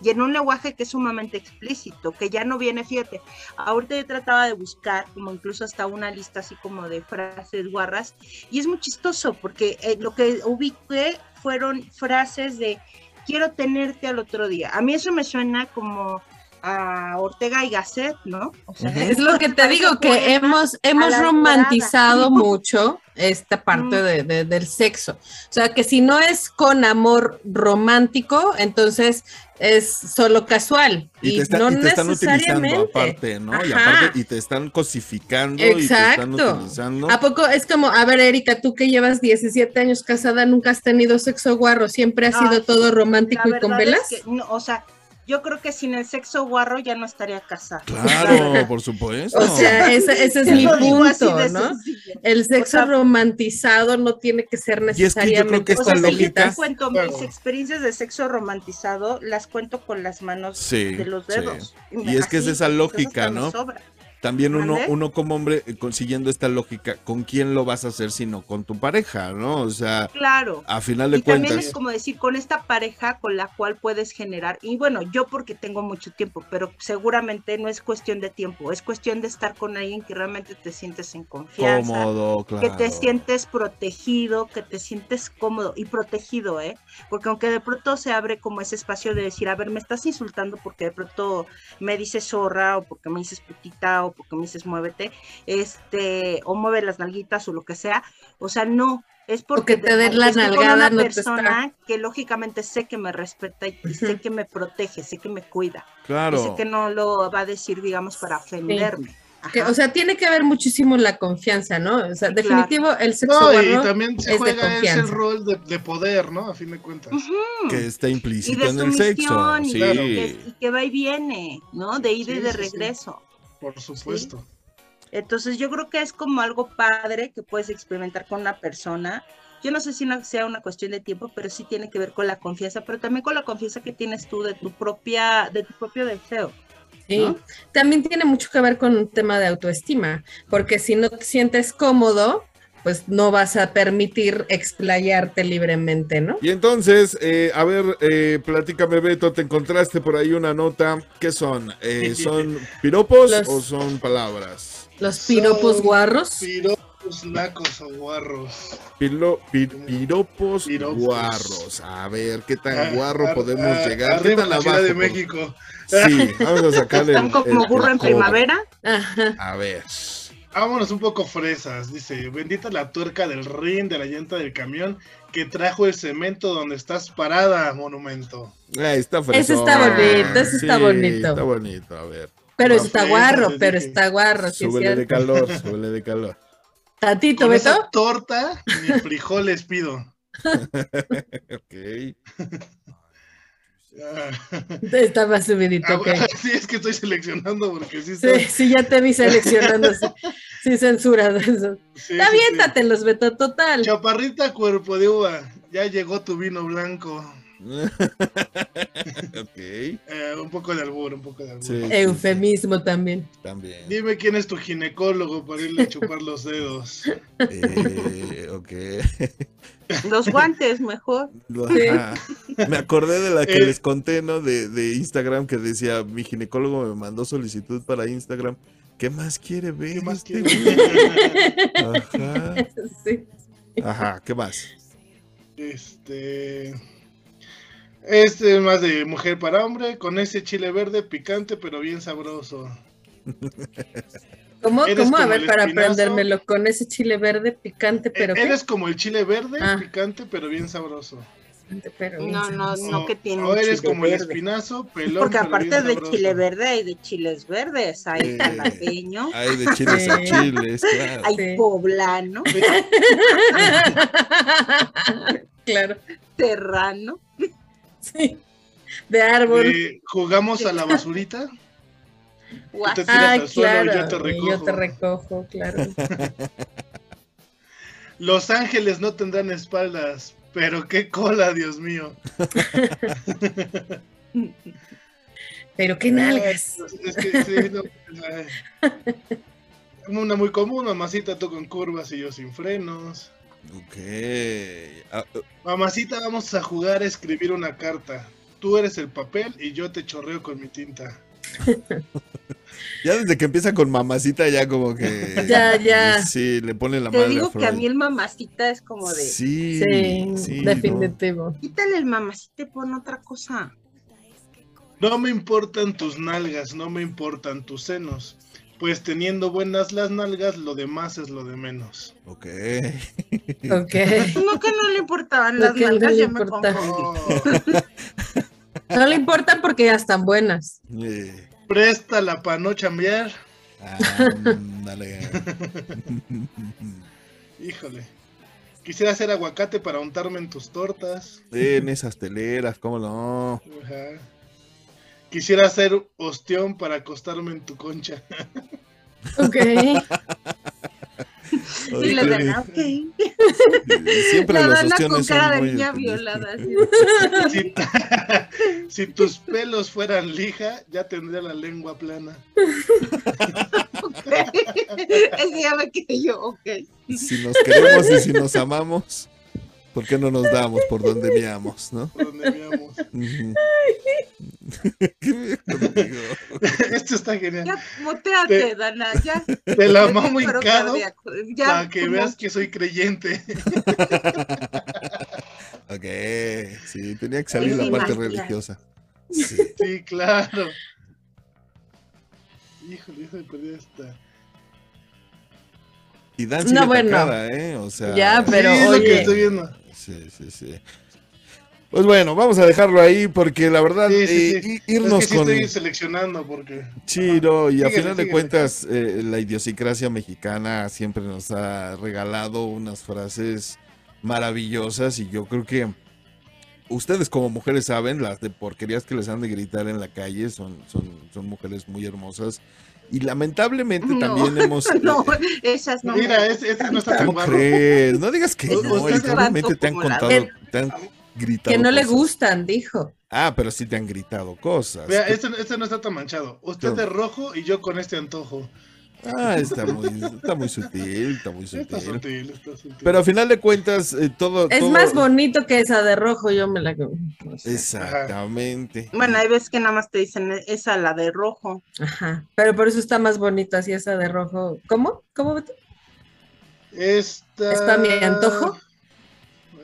Y en un lenguaje que es sumamente explícito, que ya no viene, fíjate, ahorita yo trataba de buscar como incluso hasta una lista así como de frases guarras, y es muy chistoso porque eh, lo que ubiqué fueron frases de quiero tenerte al otro día. A mí eso me suena como a Ortega y Gasset, ¿no? es lo que te digo, que hemos, hemos romantizado mucho esta parte de, del sexo. O sea, que si no es con amor romántico, entonces es solo casual. Y, te, no están utilizando aparte, ¿no? Y aparte, y te están cosificando y te están utilizando. ¿A poco es como, a ver, Erika, tú que llevas 17 años casada, nunca has tenido sexo guarro, siempre ha sido todo romántico y con velas? o sea, yo creo que sin el sexo guarro ya no estaría casada. Claro, por supuesto. O sea, ese, es mi punto, ¿no? El sexo romantizado no tiene que ser necesariamente. Y es que yo lógica... yo cuento mis experiencias de sexo romantizado, las cuento con las manos de los dedos. Y, es que es esa lógica, ¿no? También uno, uno como hombre, eh, consiguiendo esta lógica, ¿con quién lo vas a hacer sino con tu pareja, no? O sea, claro. a final de y cuentas. También es como decir, con esta pareja con la cual puedes generar, y bueno, yo porque tengo mucho tiempo, pero seguramente no es cuestión de tiempo, es cuestión de estar con alguien que realmente te sientes en confianza. Cómodo, claro. Que te sientes protegido, que te sientes cómodo y protegido, ¿eh? Porque aunque de pronto se abre como ese espacio de decir, a ver, me estás insultando porque de pronto me dices zorra o porque me dices putita o porque me dices muévete, este, o mueve las nalguitas o lo que sea, o sea, no, es porque te den la nalgada una persona que lógicamente sé que me respeta y sé que me protege, sé que me cuida. Claro. sé que no lo va a decir, digamos, para ofenderme. o sea, tiene que haber muchísimo la confianza, ¿no? O sea, definitivo el sexo no, y también se juega ese rol de, poder, ¿no? A fin de cuentas. Que está implícito en el sexo. Y, sí. y, que, va y viene, ¿no? De ida y de regreso. Por supuesto. Entonces yo creo que es como algo padre que puedes experimentar con una persona, yo no sé si no sea una cuestión de tiempo, pero sí tiene que ver con la confianza, pero también con la confianza que tienes tú de tu propia, de tu propio deseo. Sí. ¿no? También tiene mucho que ver con un tema de autoestima, porque si no te sientes cómodo, pues no vas a permitir explayarte libremente, ¿no? Y entonces, eh, a ver, eh, platícame, Beto, ¿te encontraste por ahí una nota? ¿Qué son? Eh, ¿Son piropos Los- o son palabras? Los piropos Son guarros. Piropos, nacos o guarros. Pilo- pi- piropos, Piropos. guarros. A ver, ¿qué tan Ah, guarro ar- podemos ah, llegar? ¿Qué Arriba tan la Ciudad de por- México. Sí, vamos a sacarle el, Están como el- burro en primavera. Ajá. A ver. Vámonos un poco fresas, dice, bendita la tuerca del rin de la llanta del camión que trajo el cemento donde estás parada, monumento. Ah, está Ese fresón. está bonito, ese está bonito. Está bonito, a ver. Pero está guarro, pero dije. está guarro, sí es de cierto. calor, súbele de calor. Tatito, Con Beto. esa torta ni frijoles pido. Ok. Ah, Está más subidito, ah, sí, es que estoy seleccionando porque sí Sí, está. sí, ya te vi seleccionando. Sí, sí censura de eso. sí, Está sí, bien, sí. Beto, total. Chaparrita cuerpo de uva, ya llegó tu vino blanco. ok. Eh, un poco de albur, un poco de albur. Sí, sí, Eufemismo también. sí, también. Dime quién es tu ginecólogo para irle a chupar los dedos. Eh, ok. Los guantes, mejor. Sí. Me acordé de la que Eh. les conté, ¿no? De, de Instagram que decía, mi ginecólogo me mandó solicitud para Instagram. ¿Qué más quiere ver? ¿Qué más este quieres? güey? Ajá. Sí. Ajá, ¿qué más? Este. Este es más de mujer para hombre, con ese chile verde picante pero bien sabroso. ¿Cómo? Eres ¿Cómo? A ver, el para espinazo. aprendérmelo con ese chile verde picante, pero E- ¿qué? Eres como el chile verde, Ah. picante pero bien sabroso. Pero bien No, no, sabroso. no que tiene o un eres chile como el verde. espinazo, pelón. Porque pero aparte bien de sabroso. chile verde hay de chiles verdes, hay Eh. jalapeño, Hay de chiles a chiles, claro. hay Sí. poblano, claro, serrano. sí. De árbol. Eh, jugamos a la basurita. Tú te tiras Ah, al suelo y claro. yo te y recojo. yo te recojo, claro. Los ángeles no tendrán espaldas, pero qué cola, Dios mío. Pero qué nalgas. Es que sí, no, una muy común, mamacita tú con curvas y yo sin frenos. Ok. Ah, ah, Mamacita, vamos a jugar a escribir una carta. Tú eres el papel y yo te chorreo con mi tinta. Ya desde que empieza con mamacita, ya como que. Ya, ya. Sí, le pone la Te madre digo a que a mí el mamacita es como de, Sí, Sí, sí, ¿no? definitivo. quítale el mamacita y pon otra cosa. No me importan tus nalgas, no me importan tus senos. Pues teniendo buenas las nalgas, lo demás es lo de menos. Ok. Ok. No que no le importaban las no nalgas, le ya me No le importa porque ya están buenas. Eh, préstala para no chambear. ándale. Híjole. Quisiera hacer aguacate para untarme en tus tortas. en esas teleras, ¿cómo no? Ajá. Quisiera hacer ostión para acostarme en tu concha. Ok. Ok. dan, ah, ok. Siempre La los dana con cara son de niña violada. así. Si, si tus pelos fueran lija, ya tendría la lengua plana. Ese ya me quedé yo, ok. Si nos queremos y si nos amamos, ¿por qué no nos damos por donde veamos, no? Por donde veamos. Ujú. ¿Qué me contigo? Esto está genial. Ya, muteate, Te- Dana, ya. Te la mamo hincado. Ya, para que como- veas que soy creyente. Ok, sí, tenía que salir la parte Matías. religiosa. Sí. Sí, claro. Híjole, se perdió esta. Y Dan No, bueno. atacada, ¿eh? O sea, Ya, pero sí, es lo oye. que estoy viendo. Sí, sí, sí. Pues bueno, vamos a dejarlo ahí porque la verdad, Sí, sí, eh, sí. i- irnos es que sí con estoy seleccionando porque. Chiro y a Síguele, final de síguele. cuentas eh, la idiosincrasia mexicana siempre nos ha regalado unas frases maravillosas y yo creo que ustedes como mujeres saben, las de porquerías que les han de gritar en la calle son, son, son mujeres muy hermosas. Y lamentablemente No, también hemos... No, esas no. Mira, ese no está tan ¿Cómo guapo. crees? No digas que no, obviamente te han contado, te han gritado Que no le cosas. gustan, dijo. Ah, pero sí te han gritado cosas. Vea, este, este no está tan manchado. Usted No. de rojo y yo con este antojo. Ah, está muy, está muy sutil, está muy Está sutil. sutil, está sutil. Pero a final de cuentas, eh, todo... Es todo- más bonito que esa de rojo, yo me la... no sé. Exactamente. Bueno, hay veces que nada más te dicen esa, la de rojo. Ajá, pero por eso está más bonita así esa de rojo. ¿Cómo? ¿Cómo? Beto? Esta... ¿Es para mi antojo?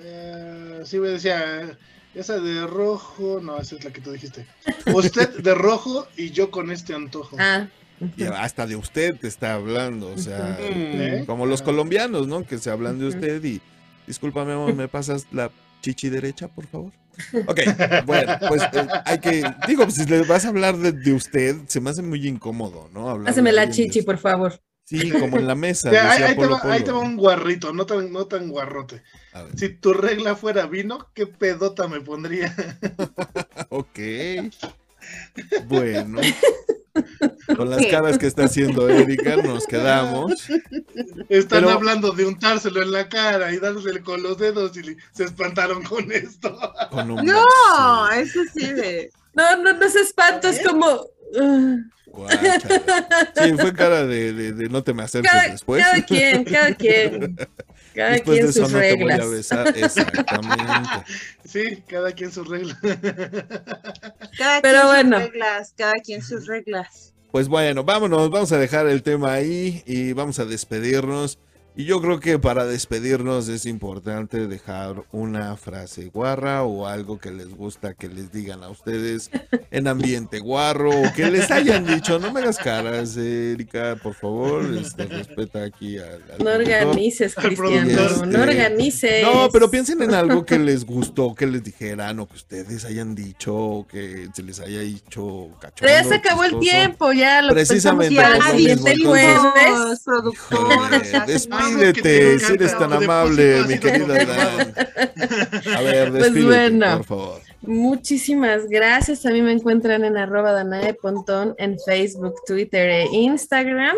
Eh, sí, me decía, esa de rojo, no, esa es la que tú dijiste. Usted de rojo y yo con este antojo. Ah. Y hasta de usted te está hablando, o sea, ¿Eh? como los colombianos, ¿no? Que se hablan de usted y, discúlpame, amor, ¿me pasas la chichi derecha, por favor? Ok, bueno, pues eh, hay que, digo, si le vas a hablar de, de usted, se me hace muy incómodo, ¿no? Hablar Haceme de la chichi, por favor. Sí, como en la mesa, Ya, ahí, ahí te Polo va, ahí te va Polo. un guarrito, no tan, no tan guarrote. A ver, Si tu regla fuera vino, ¿qué pedota me pondría? ok. Bueno. Con las caras que está haciendo Erika, nos quedamos. Están Pero- hablando de untárselo en la cara y dárselo con los dedos y se espantaron con esto. Con un No, eso sí de. No, no, no se espanto, es como... Sí, fue cara de, de- de no te me acerques cada, después. cada quien, cada quien. Cada Después de quien eso sus no te voy reglas. a besar. Exactamente. Sí, cada quien su regla. Cada Pero quien bueno. sus reglas, cada quien sus reglas. Pues bueno, vámonos, vamos a dejar el tema ahí y vamos a despedirnos. Y yo creo que para despedirnos es importante dejar una frase guarra o algo que les gusta que les digan a ustedes en ambiente guarro o que les hayan dicho. No me hagas caras, Erika, por favor. Este, respeta aquí al, al No organices, Cristiano. No organices. No, pero piensen en algo que les gustó, que les dijeran o que ustedes hayan dicho o que se les haya dicho cachondo. Pero ya se acabó el tiempo, ya lo Precisamente, pues, lo mismo, entonces- jueves. productor. Despídete, si eres tan amable, mi querida Dan. A ver, Pues despídete, bueno. por favor. Muchísimas gracias. A mí me encuentran en arroba Danae Pontón en Facebook, Twitter e Instagram.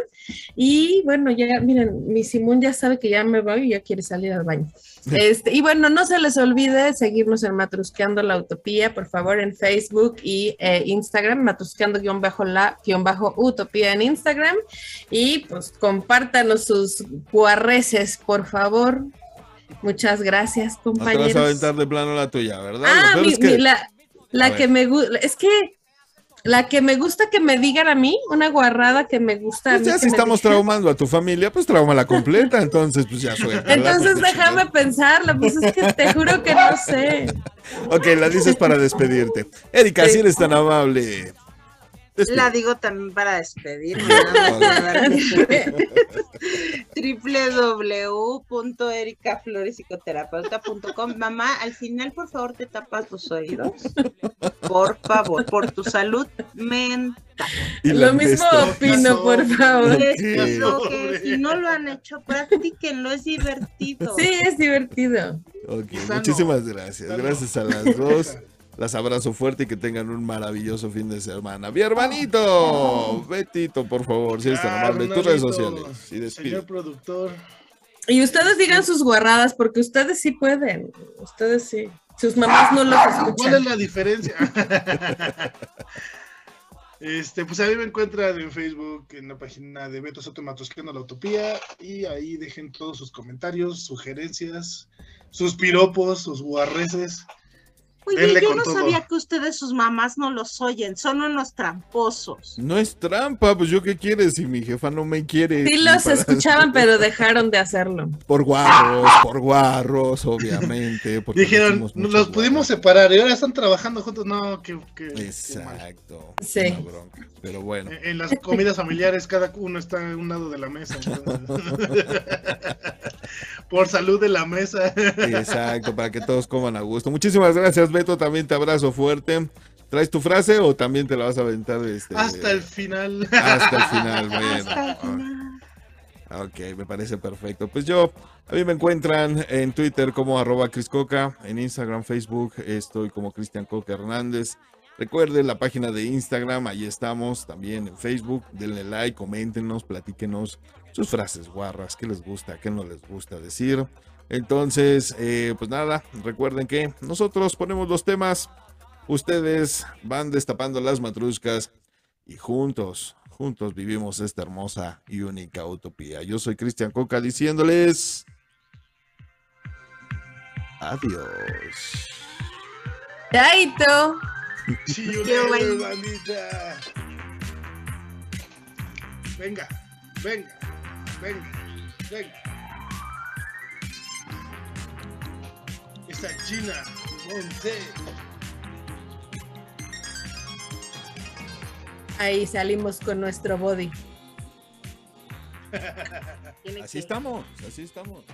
Y bueno, ya miren, mi Simón ya sabe que ya me voy y ya quiere salir al baño. Este, y bueno, no se les olvide seguirnos en Matrusqueando la Utopía, por favor, en Facebook y eh, Instagram, matrusqueando-la-utopía en Instagram. Y pues compártanos sus guarreces, por favor. Muchas gracias, No te vas a compañeros. aventar de plano la tuya, ¿verdad? Ah, Lo peor mi- es que- mi- la, ver. que me gusta, es que la que me gusta que me digan a mí, una guarrada que me gusta. a pues mí ya si estamos digan. traumando a tu familia, pues trauma completa, entonces pues ya suelta. Entonces déjame pensarla, pues es que te juro que no sé. Ok, la dices para despedirte. Erika, Sí. si eres tan amable. Despide. La digo también para despedirme. www.ericaflorespsicoterapeuta.com Mamá, al final, por favor, te tapas los oídos. Por favor, por tu salud mental. Y Lo mismo opino, por favor. Que si no lo han hecho, practíquenlo, es divertido. Sí, es divertido. Ok, Sano. muchísimas gracias. Sano. Gracias a las dos. Las abrazo fuerte y que tengan un maravilloso fin de semana. Mi hermanito, Betito, por favor, si eres tan amable, tus redes sociales. Y despide. Señor productor. Y ustedes digan sus guarradas, porque ustedes sí pueden. Ustedes sí. Sus mamás no los ¿Cuál es escuchan. la diferencia? Este, pues a mí me encuentran en Facebook, en la página de Beto Soto la Utopía, y ahí dejen todos sus comentarios, sugerencias, sus piropos, sus guarreces. Oye, Denle yo no todo. sabía que ustedes, sus mamás, no los oyen, son unos tramposos. No es trampa, pues yo qué quieres si mi jefa no me quiere. Sí los para- escuchaban, pero dejaron de hacerlo. Por guarros, por guarros, obviamente. porque Dijeron, los pudimos guarros". separar y ahora están trabajando juntos. No, qué, qué- qué mal. Exacto. Sí. una bronca. Pero bueno. En en las comidas familiares cada uno está a un lado de la mesa. Por salud de la mesa. Exacto, para que todos coman a gusto. Muchísimas gracias, Beto. También te abrazo fuerte. ¿Traes tu frase o también te la vas a aventar este, Hasta el final. hasta el final? Bueno, Hasta el final. Ok, me parece perfecto. Pues yo, a mí me encuentran en Twitter como arroba Coca, en Instagram, Facebook, estoy como Cristian Coca Hernández. Recuerden la página de Instagram, ahí estamos, también en Facebook, denle like, coméntenos, platíquenos sus frases guarras, qué les gusta, qué no les gusta decir. Entonces, eh, pues nada, recuerden que nosotros ponemos los temas, ustedes van destapando las matruscas y juntos, juntos vivimos esta hermosa y única utopía. Yo soy Cristian Coca diciéndoles adiós. Chaito. Qué later, bueno. bandita. Venga, venga, venga, venga. Esa China. Ahí salimos con nuestro body. Así que- estamos, así estamos.